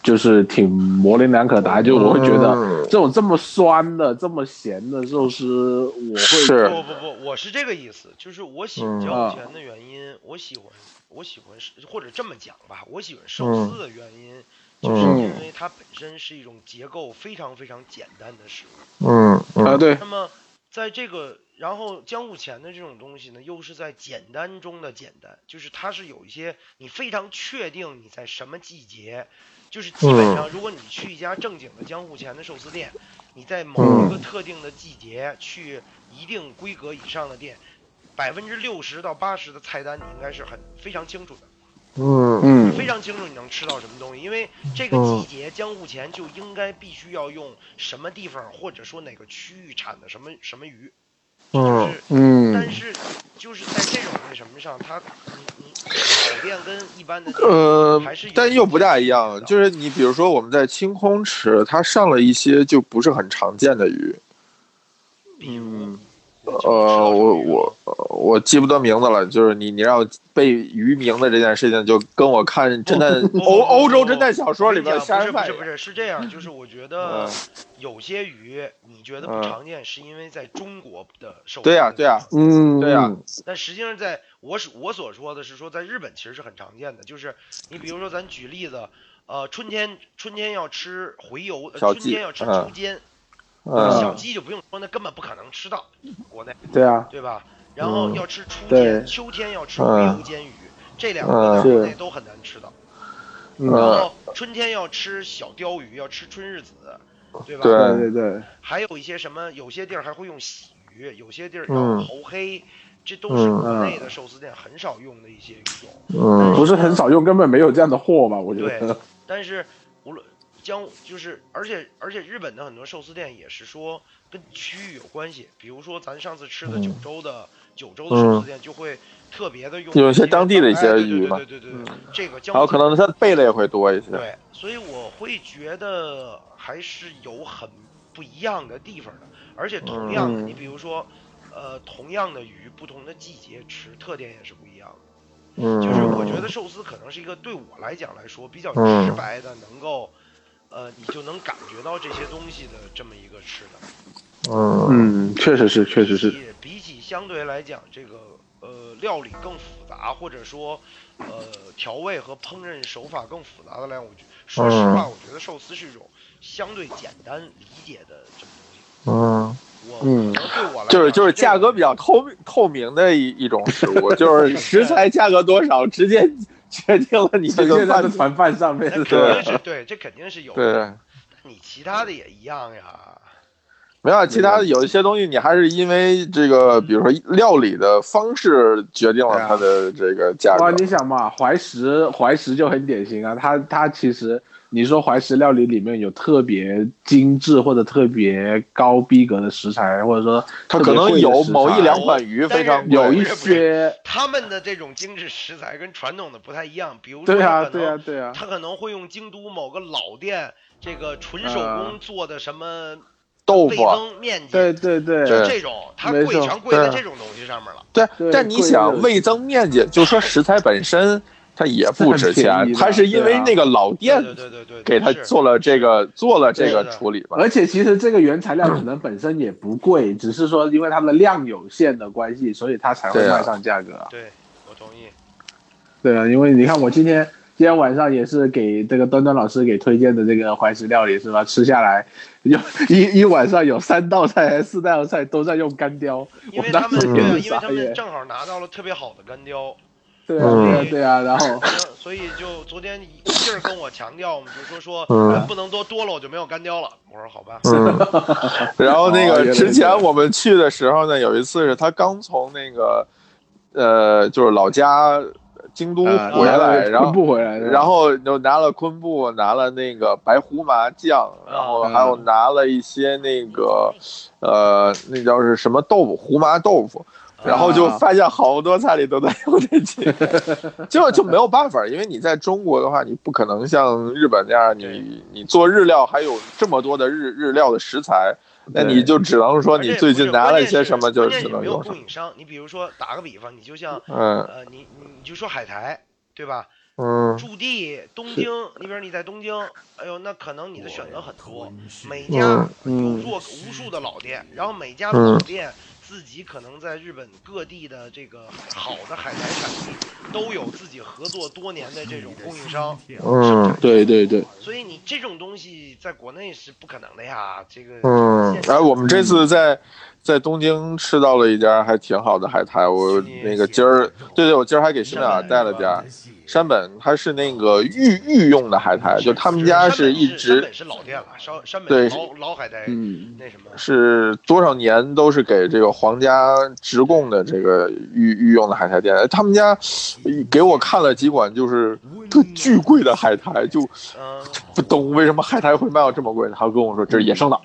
就是挺模棱两可的答案，就我会觉得嗯。这种这么酸的、这么咸的寿司，我会是。不不不，我是这个意思，就是我喜欢嗯江户前的原因，我喜欢我喜欢是或者这么讲吧，我喜欢寿嗯司的原因，就是因为它本身是一种结构非常非常简单的食物。嗯啊嗯对。那么在这个，然后江户前的这种东西呢，又是在简单中的简单，就是它是有一些你非常确定你在什么季节，就是基本上如果你去一家正经的江户前的寿司店，你在某一个特定的季节去一定规格以上的店，百分之六十到八十的菜单你应该是很非常清楚的。嗯。嗯。非常清楚你能吃到什么东西，因为这个季节江户前就应该必须要用什么地方或者说哪个区域产的什么什么鱼，嗯，嗯。但是就是在这种那什么上，它你你好店跟一般的呃但又不大一样。就是你比如说我们在清空池，它上了一些就不是很常见的鱼。比如嗯呃，我我我记不得名字了，就是你你让我背鱼名的这件事情，就跟我看 侦探欧欧洲侦探小说里边不是不是是是这样，就是我觉得嗯有些鱼你觉得不嗯常见，是因为在中国的寿司对呀对呀嗯，对呀。但实际上在，我所我所说的是说，在日本其实是很常见的，就是你比如说咱举例子，呃，春天春天要吃回游，春天要吃嗯秋。煎，小嗯鸡就不用说，那根本不可能吃到国内，对啊，对吧？然后嗯。要吃初对。天，秋天要吃回嗯。游煎鱼，这两个嗯。在国内都很难吃到。嗯。然嗯后春天要吃小鲷鱼，要吃春日子，对吧？对。对对对，还有一些什么，有些地儿还会用喜鱼，有些地儿嗯。要猴黑，这都是嗯。国内的寿司店很少用的一些鱼种。嗯。不是很少用，根本没有这样的货吧？我觉得。对得。，但是江就是，而且而且日本的很多寿司店也是说跟区域有关系，比如说咱上次吃的嗯。九州的、九州的寿司店就会特别的用有一些当地的一些鱼嘛对对对对对，这个江然后可能它备的也会多一些。对，所以我会觉得还是有很不一样的地方的，而且同样的，嗯。你比如说，呃，同样的鱼，不同的季节吃，特点也是不一样的。嗯，就是我觉得寿司可能是一个对我来讲来说比较嗯。直白的，能够，呃，你就能感觉到这些东西的这么一个吃的。嗯嗯，确实是，确实是。比起比起相对来讲，这个呃料理更复杂，或者说呃调味和烹饪手法更复杂的来讲，我觉说实话，嗯我觉得寿司是一种相对简单理解的这么东西。嗯，我嗯就是就是价格比较透透明的一一种食物，就是食材价格多少直接决定了你这个饭现在这团饭上面那是肯定是对，这肯定是有的。对。你其他的也一样呀。没有，其他的有一些东西，你还是因为这个，比如说料理的方式决定了它的这个价哇，格。你想嘛，怀石怀石就很典型啊，它它其实你说怀石料理里面有特别精致或者特别高逼格的食材，或者说它可能有某一两款鱼非常有一些，他们的这种精致食材跟传统的不太一样，比如说对啊他可能对啊对啊，他可能会用京都某个老店这个纯手工做的什么豆腐，增面筋，对对对，就这种，它贵全贵在这种东西上面了。对对。但你想味增面筋，就说食材本身，它也不值钱它是因为那个老店对对对对对，给他做了这个做了这个处理吧。而且其实这个原材料可能本身也不贵，只是说因为它的量有限的关系，所以它才会卖上价格。对，我同意。对啊，因为你看我今天今天晚上也是给这个端端老师给推荐的这个怀石料理是吧？吃下来有一一晚上有三道菜还是四道菜都在用干雕，因为他们因为他们。正好拿到了特别好的干雕，对啊嗯。对啊对啊，然后所以就昨天一劲儿跟我强调，我们就说说嗯不能多多了我就没有干雕了。我说好吧，嗯，然后那个之前我们去的时候呢，有一次是他刚从那个呃，就是老家京都啊回来，然后不回来，然后就拿了昆布，拿了那个白胡麻酱，然后还有拿了一些那个呃，那叫是什么豆腐，胡麻豆腐。然后就发现好多菜里都在用这几个，就就没有办法，因为你在中国的话，你不可能像日本那样，你你做日料还有这么多的日日料的食材，那你就只能说你最近拿了一些什么，就关键你没有只能用什么。供应商。你比如说打个比方，你就像嗯。呃，你你你就说海苔，对吧？嗯。驻地东京，你比如你在东京，哎呦，那可能你的选择很多，每嗯家有嗯做无数的老店，然后每家的老店自己可能在日本各地的这个好的海苔产地都有自己合作多年的这种供应商，嗯对对对，所以你这种东西在国内是不可能的呀。这个嗯，现哎，我们这次在在东京吃到了一家还挺好的海苔，我那个今儿，对对，我今儿还给辛美尔带了家山本，它是那个御御用的海苔，就他们家是一直山本是老店了，山山对本老老海苔嗯，那什么。是多少年都是给这个皇家直供的这个御御用的海苔店，他们家给我看了几款就是特巨贵的海苔，就嗯，不懂为什么海苔会卖到这么贵，他跟我说这是野生的。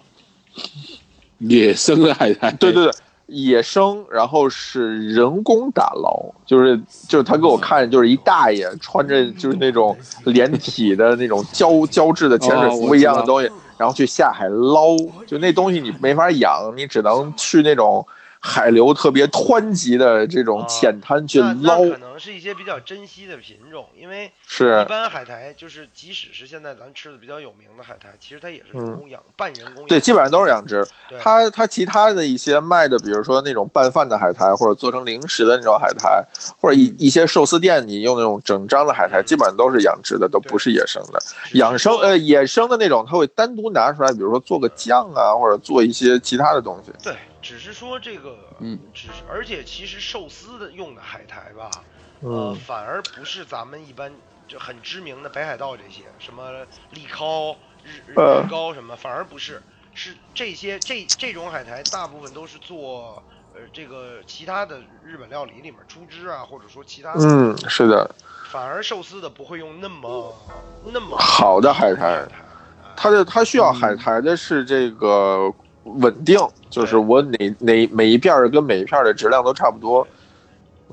野生的海苔，对对对，野生，然后是人工打捞，就是就是他给我看，就是一大爷穿着就是那种连体的那种胶 胶质的潜水服一样的东西，然后去下海捞，就那东西你没法养，你只能去那种海流特别湍急的这种浅滩去捞那，可能是一些比较珍稀的品种，因为是一般海苔就是即使是现在咱吃的比较有名的海苔，其实它也是人工养，半人工养。对，基本上都是养殖。它它其他的一些卖的，比如说那种拌饭的海苔，或者做成零食的那种海苔，或者一一些寿司店你用那种整张的海苔，基本上都是养殖的，都不是野生的。养生呃野生的那种，它会单独拿出来，比如说做个酱啊，或者做一些其他的东西。对，只是说这个，嗯，只是而且其实寿司的用的海苔吧，呃嗯，反而不是咱们一般就很知名的北海道这些什么利尻、日日高什么，反而不是，是这些这这种海苔大部分都是做呃这个其他的日本料理里面出汁啊，或者说其他的，嗯，是的，反而寿司的不会用那么那么好的海苔苔，它的它需要海苔的是这个稳定，就是我哪哪每一片儿跟每一片儿的质量都差不多。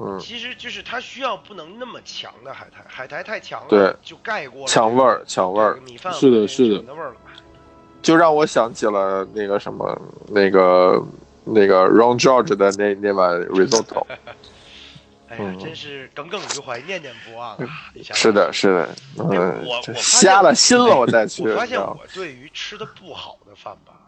嗯，其实就是它需要不能那么强的海苔，海苔太强了，对，就盖过了抢味儿，抢味儿。米饭是的是的纯的味儿了。就让我想起了那个什么，那个那个 Ron George 的那那碗 risotto。哎呀，嗯真是耿耿于怀，念念不忘啊！是的，，是的，哎嗯我，我瞎了心了，我再去。我发现我对于吃的不好的饭吧，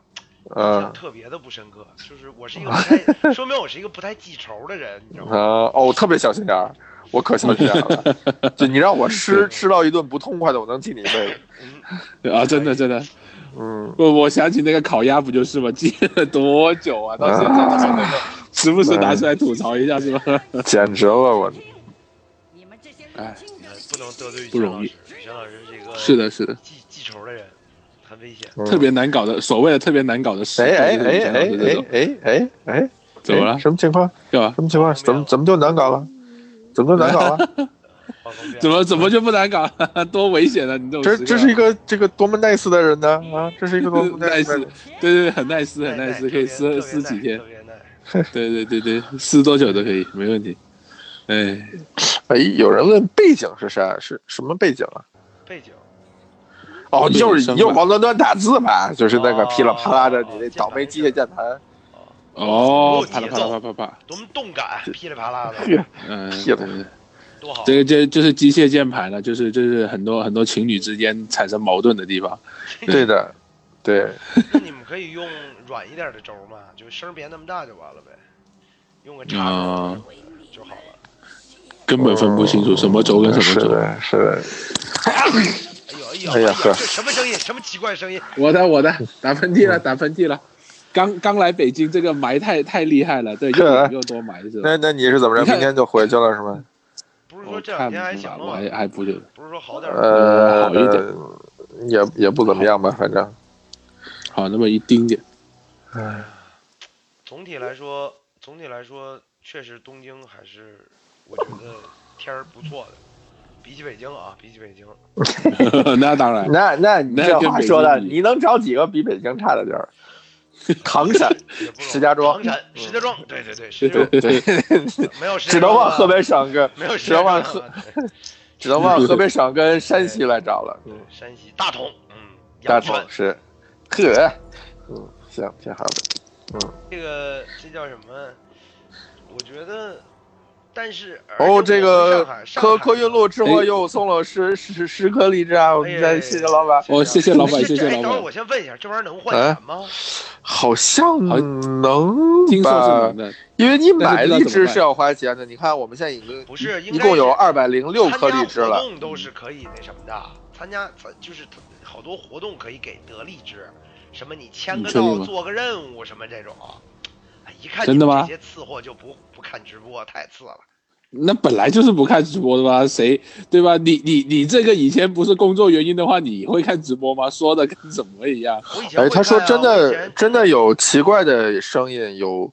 印嗯象特别的不深刻，就是我是一个不太，说明我是一个不太记仇的人，你知道吗？啊哦，我特别小心眼儿，我可小心眼儿了。就你让我吃吃到一顿不痛快的，我能记你一辈子。嗯，啊，真的真的，嗯，我我想起那个烤鸭不就是吗？记了多久啊？到现在都还能够时不时拿出来吐槽一下，是吧？简直了，我。你们这些哎年轻人不能得罪于不容易于老师，个是的，是的，记记仇的人，很危险。嗯特别难搞的，所谓的特别难搞的事，哎哎哎哎哎哎哎，怎么了哎什么情况？对吧？什么情况？怎么怎么就难搞了？怎么就难搞了？怎么怎么就不难搞？多危险啊！你这这这是一个这个多么 nice 的人呢？啊，这是一个多么 人。对对对，很 nice 很 nice，可以撕撕几天对对对对，撕多久都可以，没问题。哎，哎，有人问背景是啥？是什么背景啊？背景。哦，就是你就是王端端打字吧，就是那个哦噼里啪啦的，你那倒霉机械键盘，哦，啪啦啪啦啪啪啪，多么动感，噼里啪啦的。嗯。这个这就是机械键盘了，就是就是很多很多情侣之间产生矛盾的地方。对的，对，那你们可以用软一点的轴嘛，就声别那么大就完了呗，用个插啊轴就好了。根本分不清楚什么轴跟什么轴。是的，是的，哎呦哎呀呵这什么声音？什么奇怪声音？我的我的，打喷嚏了，打喷嚏了。刚刚来北京，这个霾太太厉害了，对，又又多霾是吧？那那你是怎么着？明天就回去了是吗？不是说这两天还行吗我还？还不就不是说好点儿吗？呃，好一点也也不怎么样吧，反正。好那么一丁点。唉，总体来说，总体来说，确实东京还是我觉得天儿不错的，比起北京啊，比起北京 那当然，那那你这话说的，你能找几个比北京差的地儿？唐山、石家庄唐山、石家庄，对对对，石家对庄对，没有只能往河北省跟没有只能往河 只能往河北省跟山西来找了。嗯，山西大同，嗯，大同是，呵，嗯，行，挺好的。嗯这个这叫什么？我觉得，但是哦，这个科科韵路之后哎又送了十十十颗荔枝啊！我们再谢谢老板。哦谢谢老板谢谢老板等会儿我先问一下，这玩意儿能换哎钱吗？好像好能听说是吧因为你买荔枝是要花钱的。你看我们现在已经不是，一共有二百零六颗荔枝了。动都是可以那什么的，参加就是好多活动可以给得荔枝，什么你签个到、做个任务什么这种。哎，一看真的吗这些次货就不不看直播，太次了。那本来就是不看直播的吧？谁对吧？你你你这个以前不是工作原因的话，你会看直播吗？说的跟什么一样？哎，他说真的真的有奇怪的声音，有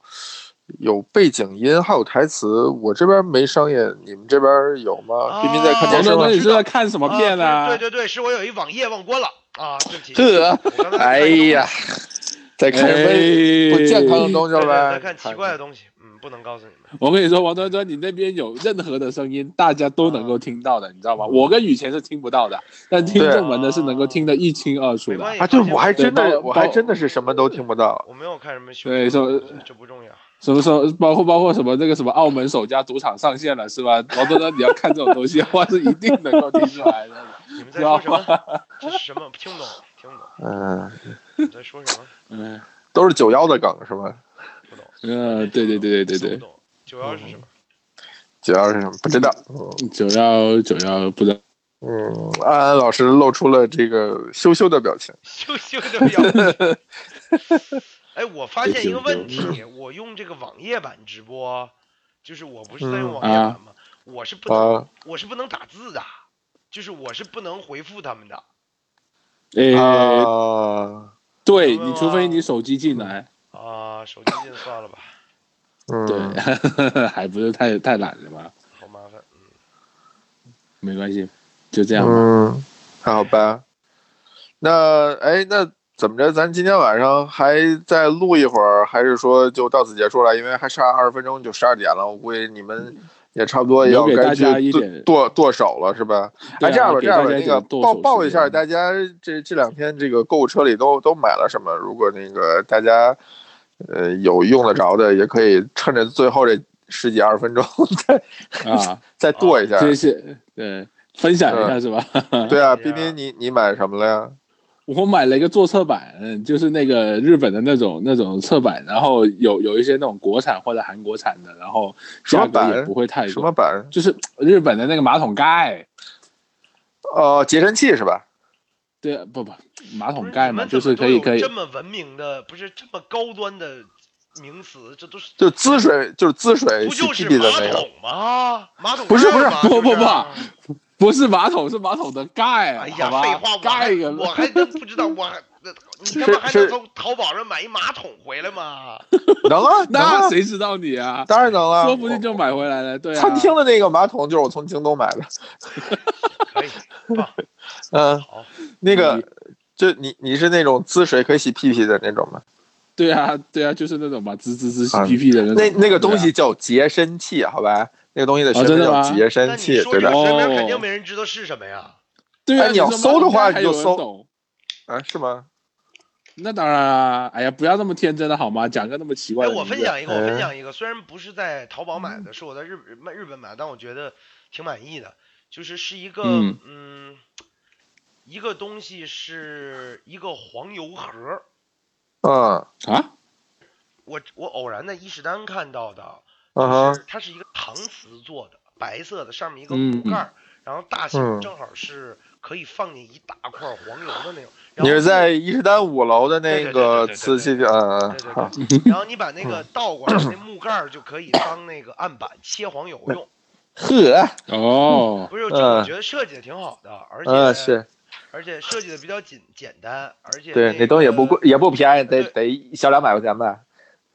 有背景音，还有台词。我这边没声音，你们这边有吗？彬彬在看啊电视吗你是在看什么片啊？啊？对对对，是我有一网页忘关了啊，对不起。哎呀，在看什么哎不健康的东西呗？在看奇怪的东西，嗯，不能告诉你们。我跟你说，王端端，你那边有任何的声音，大家都能够听到的，你知道吗？我跟雨前是听不到的，但听众们呢是能够听得一清二楚的啊，对，我还真的，我还真的是什么都听不到。我没有看什么凶，对说这不重要。什么时候，包括包括什么这个什么澳门首家赌场上线了，是吧？王端端，你要看这种东西的话，是一定能够听出来的。你们在说什么？这是什么？听不懂，听不懂。嗯，你在说什么？嗯都是九幺的梗是吧？不懂。嗯，对对对对对对不，懂。九幺是什么？九幺是什么？不知道。嗯九幺九幺不知道。嗯，安安老师露出了这个羞羞的表情。羞羞的表情。哎，我发现一个问题，我用这个网页版直播，就是我不是在用网页版吗？我是不能，啊我是不能打字的，就是我是不能回复他们的诶，啊，对你除非你手机进来，啊。手机进算了吧，嗯，对，还不是太太懒了吧？好麻烦。嗯，没关系，就这样吧。嗯，还好吧。那哎，那怎么着？咱今天晚上还再录一会儿，还是说就到此结束了？因为还差二十分钟就十二点了，我估计你们也差不多要该留给大家去剁剁剁手了，是吧？哎，这样吧，这样吧，那个报报一下大家这这两天这个购物车里都都买了什么？如果那个大家呃有用得着的，也可以趁着最后这十几二十分钟再啊，再剁一下。这是对分享一下是吧？对啊，彬彬，你你买什么了呀？我买了一个做侧板，嗯就是那个日本的那种那种侧板，然后有有一些那种国产或者韩国产的，然后价格什么板也不会太多，什么板？就是日本的那个马桶盖，哦，洁尘器是吧？对，不不，马桶盖嘛，就是可以可以这，么文明的，不是这么高端的名词，这都是就滋水，就是滋水不就是。马桶吗？马桶不是不是不不就是不不是马桶，是马桶的盖，哎呀，好吧废话，我还盖个我还 真不知道，我还 你他妈还是能从淘宝上买一马桶回来吗？能啊，能啊那，谁知道你啊？当然能了。说不定就买回来了，对啊。餐厅的那个马桶就是我从京东买的。可以，嗯，好，那个就你你是那种滋水可以洗屁屁的那种吗？对啊，对啊，就是那种嘛，滋滋滋洗啊屁屁的那种。那那个东西叫洁身器，好吧？那个东西的学名叫哦真的吗那洁身器，对的。这学名哦肯定没人知道是什么呀？对啊，哎你要搜的话你就搜啊，是吗？那当然啊，哎呀，不要那么天真的好吗？讲个那么奇怪哎。我分享一个，我分哎享一个，虽然不是在淘宝买的，是我在日本日本买，但我觉得挺满意的。就是是一个嗯嗯一个东西是一个黄油盒，嗯啊，我我偶然在伊势丹看到的，嗯哼就是它是一个搪瓷做的，白色的，上面一个嗯木盖儿，然后大小嗯。正好是可以放进一大块黄油的那种。然你是在伊势丹五楼的那个瓷器店？嗯嗯对对对，然后你把那个倒过来，那木盖儿就可以当那个案板切黄油用。呵，哦，不是，就我嗯。觉得设计的挺好的，而且、嗯是。而且设计的比较简简单，而且对，那那东西也不贵，也不便宜，得得小两百块钱吧。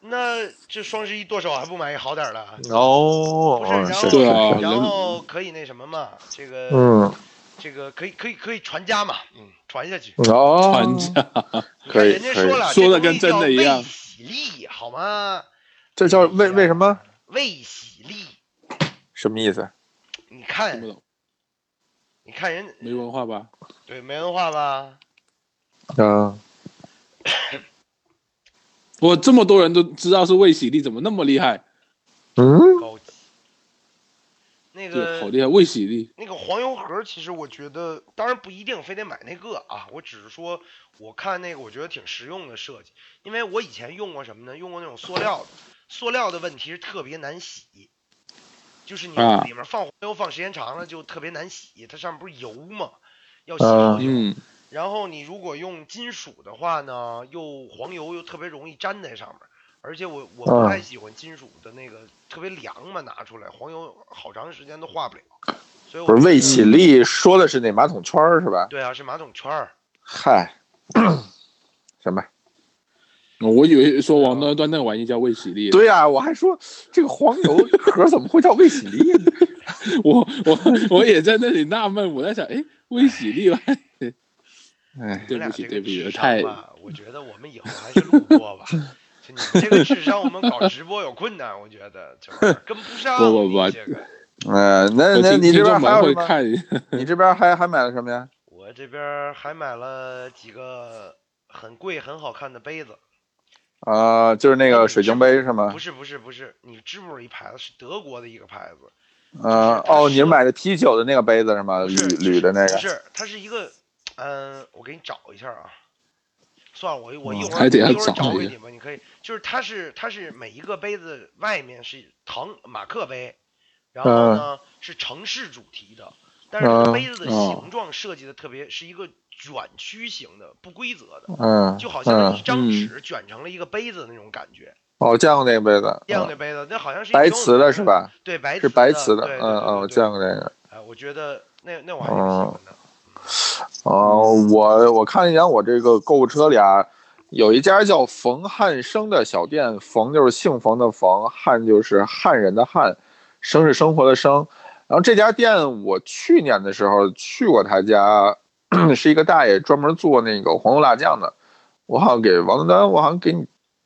那这双十一剁手还不买一好点儿的？哦不是，然后对啊然后可以那什么嘛，这个、嗯这个可以可以可以传家嘛，嗯，传下去。哦，传家可以人家说了，可以说得这东西跟真的一样喜力，好吗？这叫为为什么？为喜力，什么意思？你看，你看人没文化吧？对没文化吧？嗯，我这么多人都知道是魏喜力，怎么那么厉害？嗯，高级。那个，好厉害，魏喜力。那个黄油盒，其实我觉得，当然不一定非得买那个啊，我只是说，我看那个我觉得挺实用的设计，因为我以前用过什么呢？用过那种塑料的，塑料的问题是特别难洗，就是你啊里面放黄油放时间长了就特别难洗，它上面不是油吗？要洗啊好久。嗯，然后你如果用金属的话呢，又黄油又特别容易粘在上面，而且我我不嗯太喜欢金属的那个特别凉嘛，拿出来黄油好长时间都化不了，所以我不是魏启力说的是那马桶圈儿是吧？对啊，是马桶圈儿。嗨，什么？我以为说王端端那玩意叫卫喜力。对呀、我还说这个黄油盒怎么会叫魏启力呢？我我我也在那里纳闷，我在想，哎，卫喜力吧？哎，对不起，你俩这对不起，太吧，我觉得我们以后还是录播吧。就你们这个智商，我们搞直播有困难，我觉得就是跟不上。不不不你这个，呃，那那你这边还有什么？会看，你这边还还买了什么呀？我这边还买了几个很贵、很好看的杯子。啊、就是那个水晶杯是吗不？是不是不是，你知不知道一牌子是德国的一个牌子？呃，哦，你是买的啤酒的那个杯子是吗？铝铝的那个。不是，它是一个，嗯、我给你找一下啊。算了，我我一会儿、还得要一会儿找给你吧，你可以，就是它是它是每一个杯子外面是唐马克杯，然后呢、是城市主题的，但是杯子的哦形状设计的特别，是一个卷曲型的，不规则的，嗯，就好像一嗯，张嗯纸卷成了一个杯子那种感觉。哦，我见过那个杯子，见过那杯子，那好像是一白种瓷的是？吧？对，白是白瓷瓷的，嗯嗯，我见过那个。哎，我觉得那那我还挺喜欢的。哦，我我看了一眼我这个购物车里啊，有一家叫冯汉生的小店，冯就是姓冯的冯，汉就是汉人的汉，生是生活的生。然后这家店我去年的时候去过他家，是一个大爷专门做那个黄油辣酱的。我好像给王丹丹，我好像给你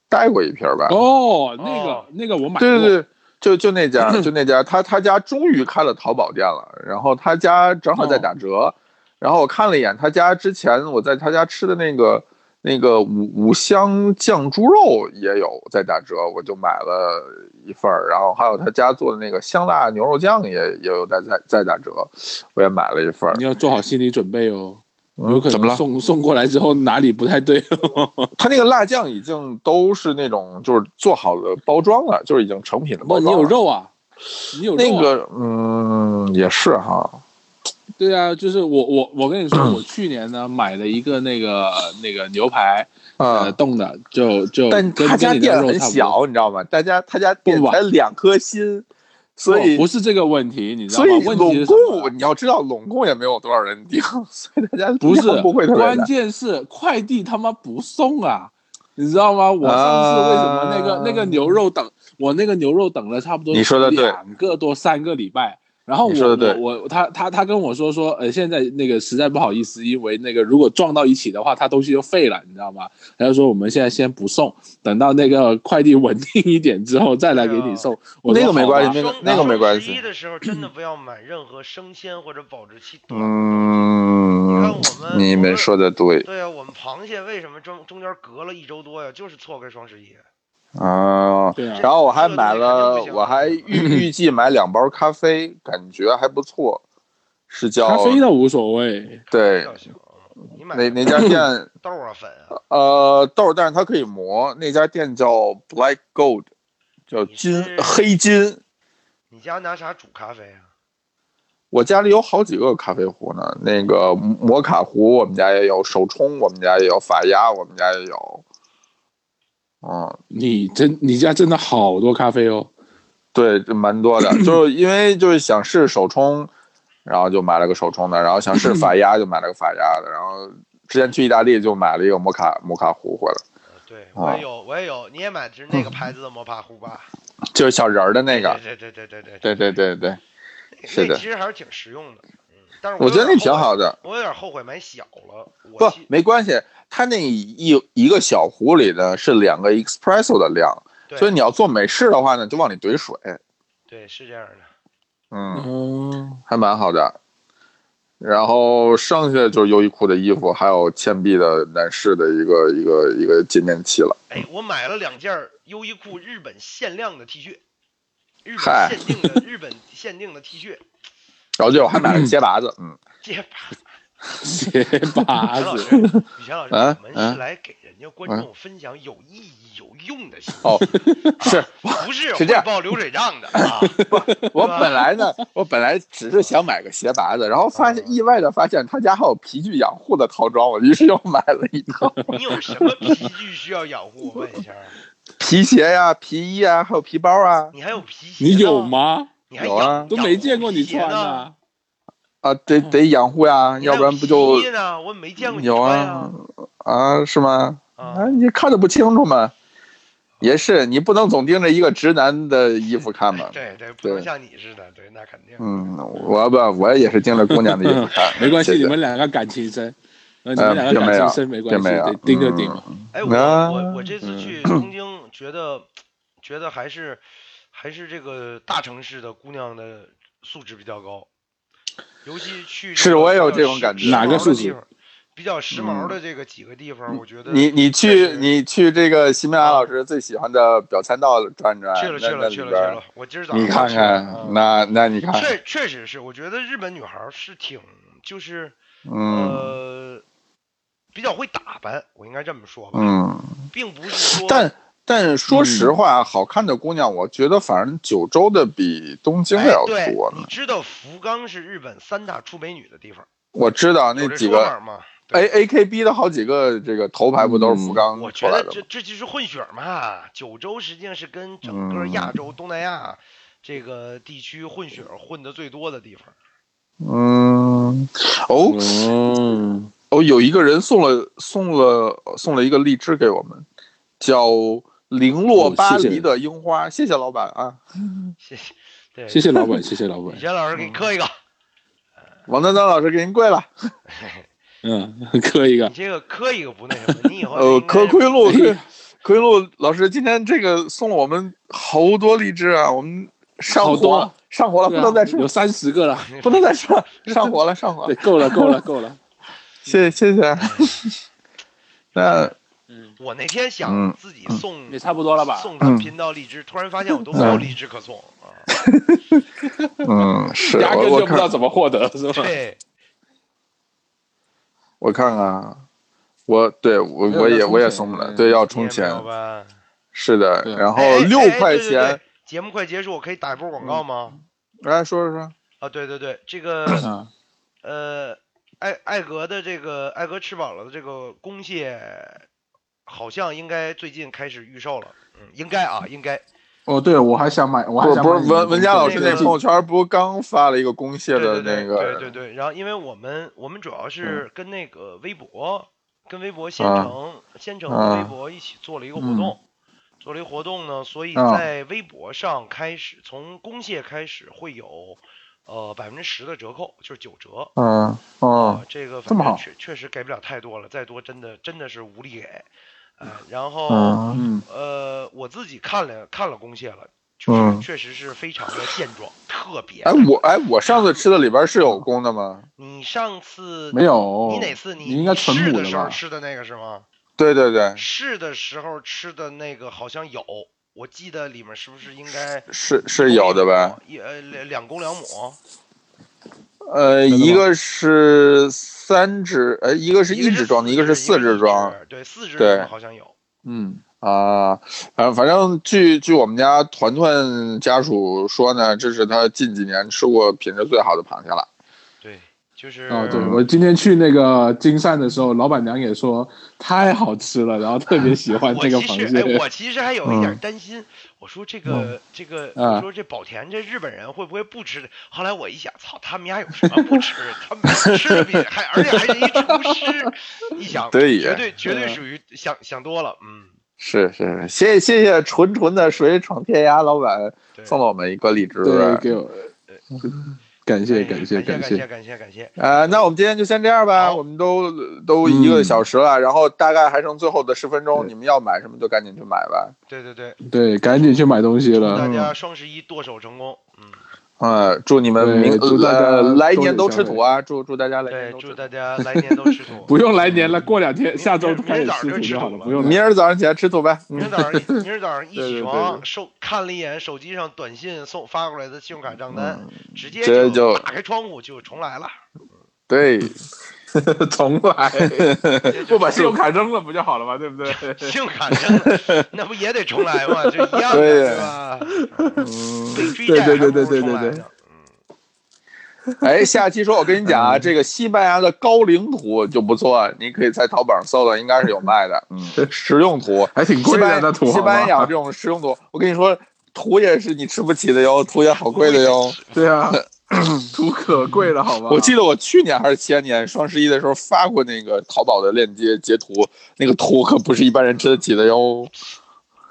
带过一瓶吧。哦，那个哦那个我买过，对对对，就就那家，就那家，他他家终于开了淘宝店了，然后他家正好在打折，然后我看了一眼他家之前我在他家吃的那个那个五五香酱猪肉也有在打折，我就买了一份儿，然后还有他家做的那个香辣牛肉酱也也有在在在打折，我也买了一份儿你。要做好心理准备哦，嗯有可能怎么了？送送过来之后哪里不太对。他那个辣酱已经都是那种就是做好的包装了，就是已经成品的包装了。有肉啊，你有肉、啊、那个嗯也是哈，对啊，就是我我我跟你说，我去年呢买了一个那个那个牛排，呃，嗯，冻的，就就但他家店很。小，你知道吗？大家他家店才两颗心，所以不是这个问题，你知道吗？所以你要知道，拢共也没有多少人订，所以大家不是不会。关键是快递他妈不送啊，你知道吗？我上次为什么那个、啊那个牛肉等我那个牛肉等了差不多你说的对两个多三个礼拜。然后我我我他他他跟我说说，呃，现在那个实在不好意思，因为那个如果撞到一起的话，他东西就废了，你知道吗？他就说我们现在先不送，等到那个快递稳定一点之后再来给你送。我说那个没关系那个那个没关系双十一的时候真的不要买任何生鲜或者保质期。嗯，我们你们说的对对啊，我们螃蟹为什么中中间隔了一周多呀？就是错开双十一。啊。对啊，然后我还买了我还预预计买两包咖啡，感觉还不错，是叫咖啡倒无所谓，对倒行，你买哪哪家店 豆啊粉啊？呃豆，但是它可以磨，那家店叫 Black Gold，叫金黑金。你家拿啥煮咖啡啊？我家里有好几个咖啡壶呢，那个摩卡壶我们家也有，手冲我们家也有，法压我们家也有。嗯，你真你家真的好多咖啡哦，对，这蛮多的，就是因为就是想试手冲，然后就买了个手冲的，然后想试法压就买了个法压的，然后之前去意大利就买了一个摩卡摩卡壶回来，呃对，哦我也有，我也有。你也买的是那个牌子的摩卡壶吧？就是小人儿的那个。对对对对对对对对对，是的那其实还是挺实用的。嗯，但是我觉得那挺。好的。我有点后悔买小了。不，没关系，它那一一个小壶里呢是两个 espresso 的量，所以你要做美式的话呢，就往里怼水。对是这样的。嗯，嗯，还蛮好的。然后剩下的就是优衣库的衣服，还有倩碧的男士的一个一个一个纪念器了。哎，我买了两件优衣库日本限量的 T 恤，日本限定的日本限定的 T 恤，然后就我还买了个鞋拔子，嗯，这把 鞋拔子，雨贤老师，啊我们啊是来给人家观众分享有意义、有用的信息，哦，是不是是这样汇报流水账的 啊。我本来呢，我本来只是想买个鞋拔子，然后发现意外的发现他家还有皮具养护的套装，我于是又买了一套 你有什么皮具需要养护？我问一下，皮鞋呀、皮衣啊，还有皮包啊。你还有皮鞋？你有？吗？你还有啊都没见过你穿呢。呢。啊，得得养护呀，要不然不就有皮衣呢？我没见过有啊。啊？是吗？啊啊，你看的不清楚吗？也是，你不能总盯着一个直男的衣服看吧。对对，不能像你似的，对，那肯定。嗯，我不，我也是盯着姑娘的衣服看 没关系，你们两个感情深，呃，你呃们两个并没有感情深没关系，盯就盯。哎，我啊我我这次去东京，觉得觉得还是还是这个大城市的姑娘的素质比较高，尤其去是我也有这种感觉。哪个地方比较时髦的这个几个地方，我觉得你你去你去这个西班牙老师最喜欢的表参道转转，去了去了去了去了，我今儿早上你看看，嗯。那那你看，确确实是，我觉得日本女孩是挺就是嗯。呃比较会打扮，我应该这么说吧，嗯，并不是说但但说实话，好看的姑娘，我觉得反正九州的比东京的要多，呢。你知道福冈是日本三大出美女的地方，我知道那几个说法吗？A 对 A K B 的好几个这个头牌不都是福冈我觉得？这这就是混血儿嘛。九州实际上是跟整个嗯亚洲、东南亚这个地区混血儿混的最多的地方。嗯，哦嗯，哦，有一个人送了送了送了一个荔枝给我们，叫零落巴黎的樱花，谢谢老板啊，谢谢，对，谢谢老板，谢谢老板李。贤老师给你磕一个，王丹丹老师给您跪了。嗯，磕一个你。这个磕一个不那什么，你以后 呃，应该柯奎路，奎路老师今天这个送了我们好多荔枝啊，我们上火了，上火了，不能再吃，有三十个了。不能再吃了，上火了，上火对，了，够了，够了，够了。谢谢谢谢。那嗯，我那天嗯想自己送也差不多了吧？送咱频道荔枝，突然发现我都没有荔枝可送啊。嗯，是压根我我看就不知道怎么获得，是吧？对，我看看啊，我对我我也我也送不了，嗯对，要充钱？是的，然后六块钱，节目快结束，我可以打一波广告吗？来说说说，啊，对对对，这个嗯，呃，艾艾格的这个艾格吃饱了的这个公蟹，好像应该最近开始预售了，嗯，应该啊，应该。哦，对，我还想买，我不是不是文文佳老师那朋友圈不是刚发了一个公蟹的对对对那个，对对对，然后因为我们我们主要是跟那个微博，跟微博先啊城先城啊和微博一起做了一个活动，做了一个活动呢，所以啊。在微博上开始从公蟹开始会有呃百分之十的折扣，就是九折。嗯哦。啊，这个这么好反正确确实给不了太多了，再多真的真的是无力给。呃，然后、呃，我自己看了看了公蟹了，就是、嗯确实是非常的健壮，特特别。哎，我哎，我上次吃的里边是有公的吗？你上次没有，你哪次你你应该纯试母吧？的时候吃的那个是吗？对对对，试的时候吃的那个好像有，我记得里面是不是应该是是有的呗？？一呃两两公两母，呃，一个是三只，呃，一个是一只装的，一个是四只只装。，对，四只好像有。嗯，啊，反正反正据据我们家团团家属说呢，这是他近几年吃过品质最好的螃蟹了。对，就是哦，对，我今天去那个金善的时候，老板娘也说太好吃了，然后特别喜欢 这个其实哎，螃蟹。我其实还有一点嗯担心，我说这个这个，啊我说这宝田这日本人会不会不吃？后来我一想，操，他们家有什么不吃？他们吃的比还而且还是一厨师，一想，对绝对绝对嗯属于想想多了，嗯，是是，谢谢谢谢纯纯的水闯天涯老板，送了我们一个荔枝。对，给我 感谢感感谢感谢。谢感谢感谢，啊，那我们今天就先这样吧，我们都都一个小时了，然后大概还剩最后的十分钟，你们要买什么就赶紧去买吧。对对对，对，赶紧去买东西了。祝大家双十一剁手成功，嗯，呃，祝你们明祝大家呃来年都吃土啊！祝祝大家来对年，都吃土。祝大家来年都吃土，不用来年了，过两天下周明开始吃土就好了，不用来。明儿早上起来吃土呗。嗯明儿早上一，明儿早上一起床，对手看了一眼手机上短信送发过来的信用卡账单，直接直接就打开窗户就重来了。对，重来，不把信用卡卡扔了不就好了吗？对不对？信 用卡扔了，那不也得重来吗？这一样的，对呀对对对对对对对重来呢。哎，下期说，我跟你讲啊，这个西班牙的高岭土就不错，你可以在淘宝上搜搜，应该是有卖的。嗯，实用土，还挺贵的西班那土西班牙这种实用土，我跟你说，土也是你吃不起的哟，土也好贵的哟。对啊，土可贵了，好吗？我记得我去年还是前年双十一的时候发过那个淘宝的链接截图，那个图可不是一般人吃得起的哟。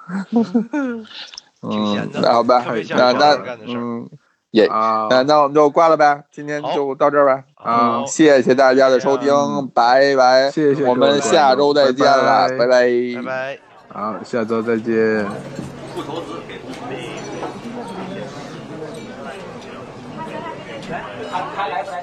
挺闲的嗯，那好吧那那嗯，也啊，那那我们就挂了呗，今天就到这儿呗。好嗯，谢谢大家的收听，拜拜。谢谢我们下周再见了，拜拜拜拜拜。好，下周再见。不投资给公司。他来不来？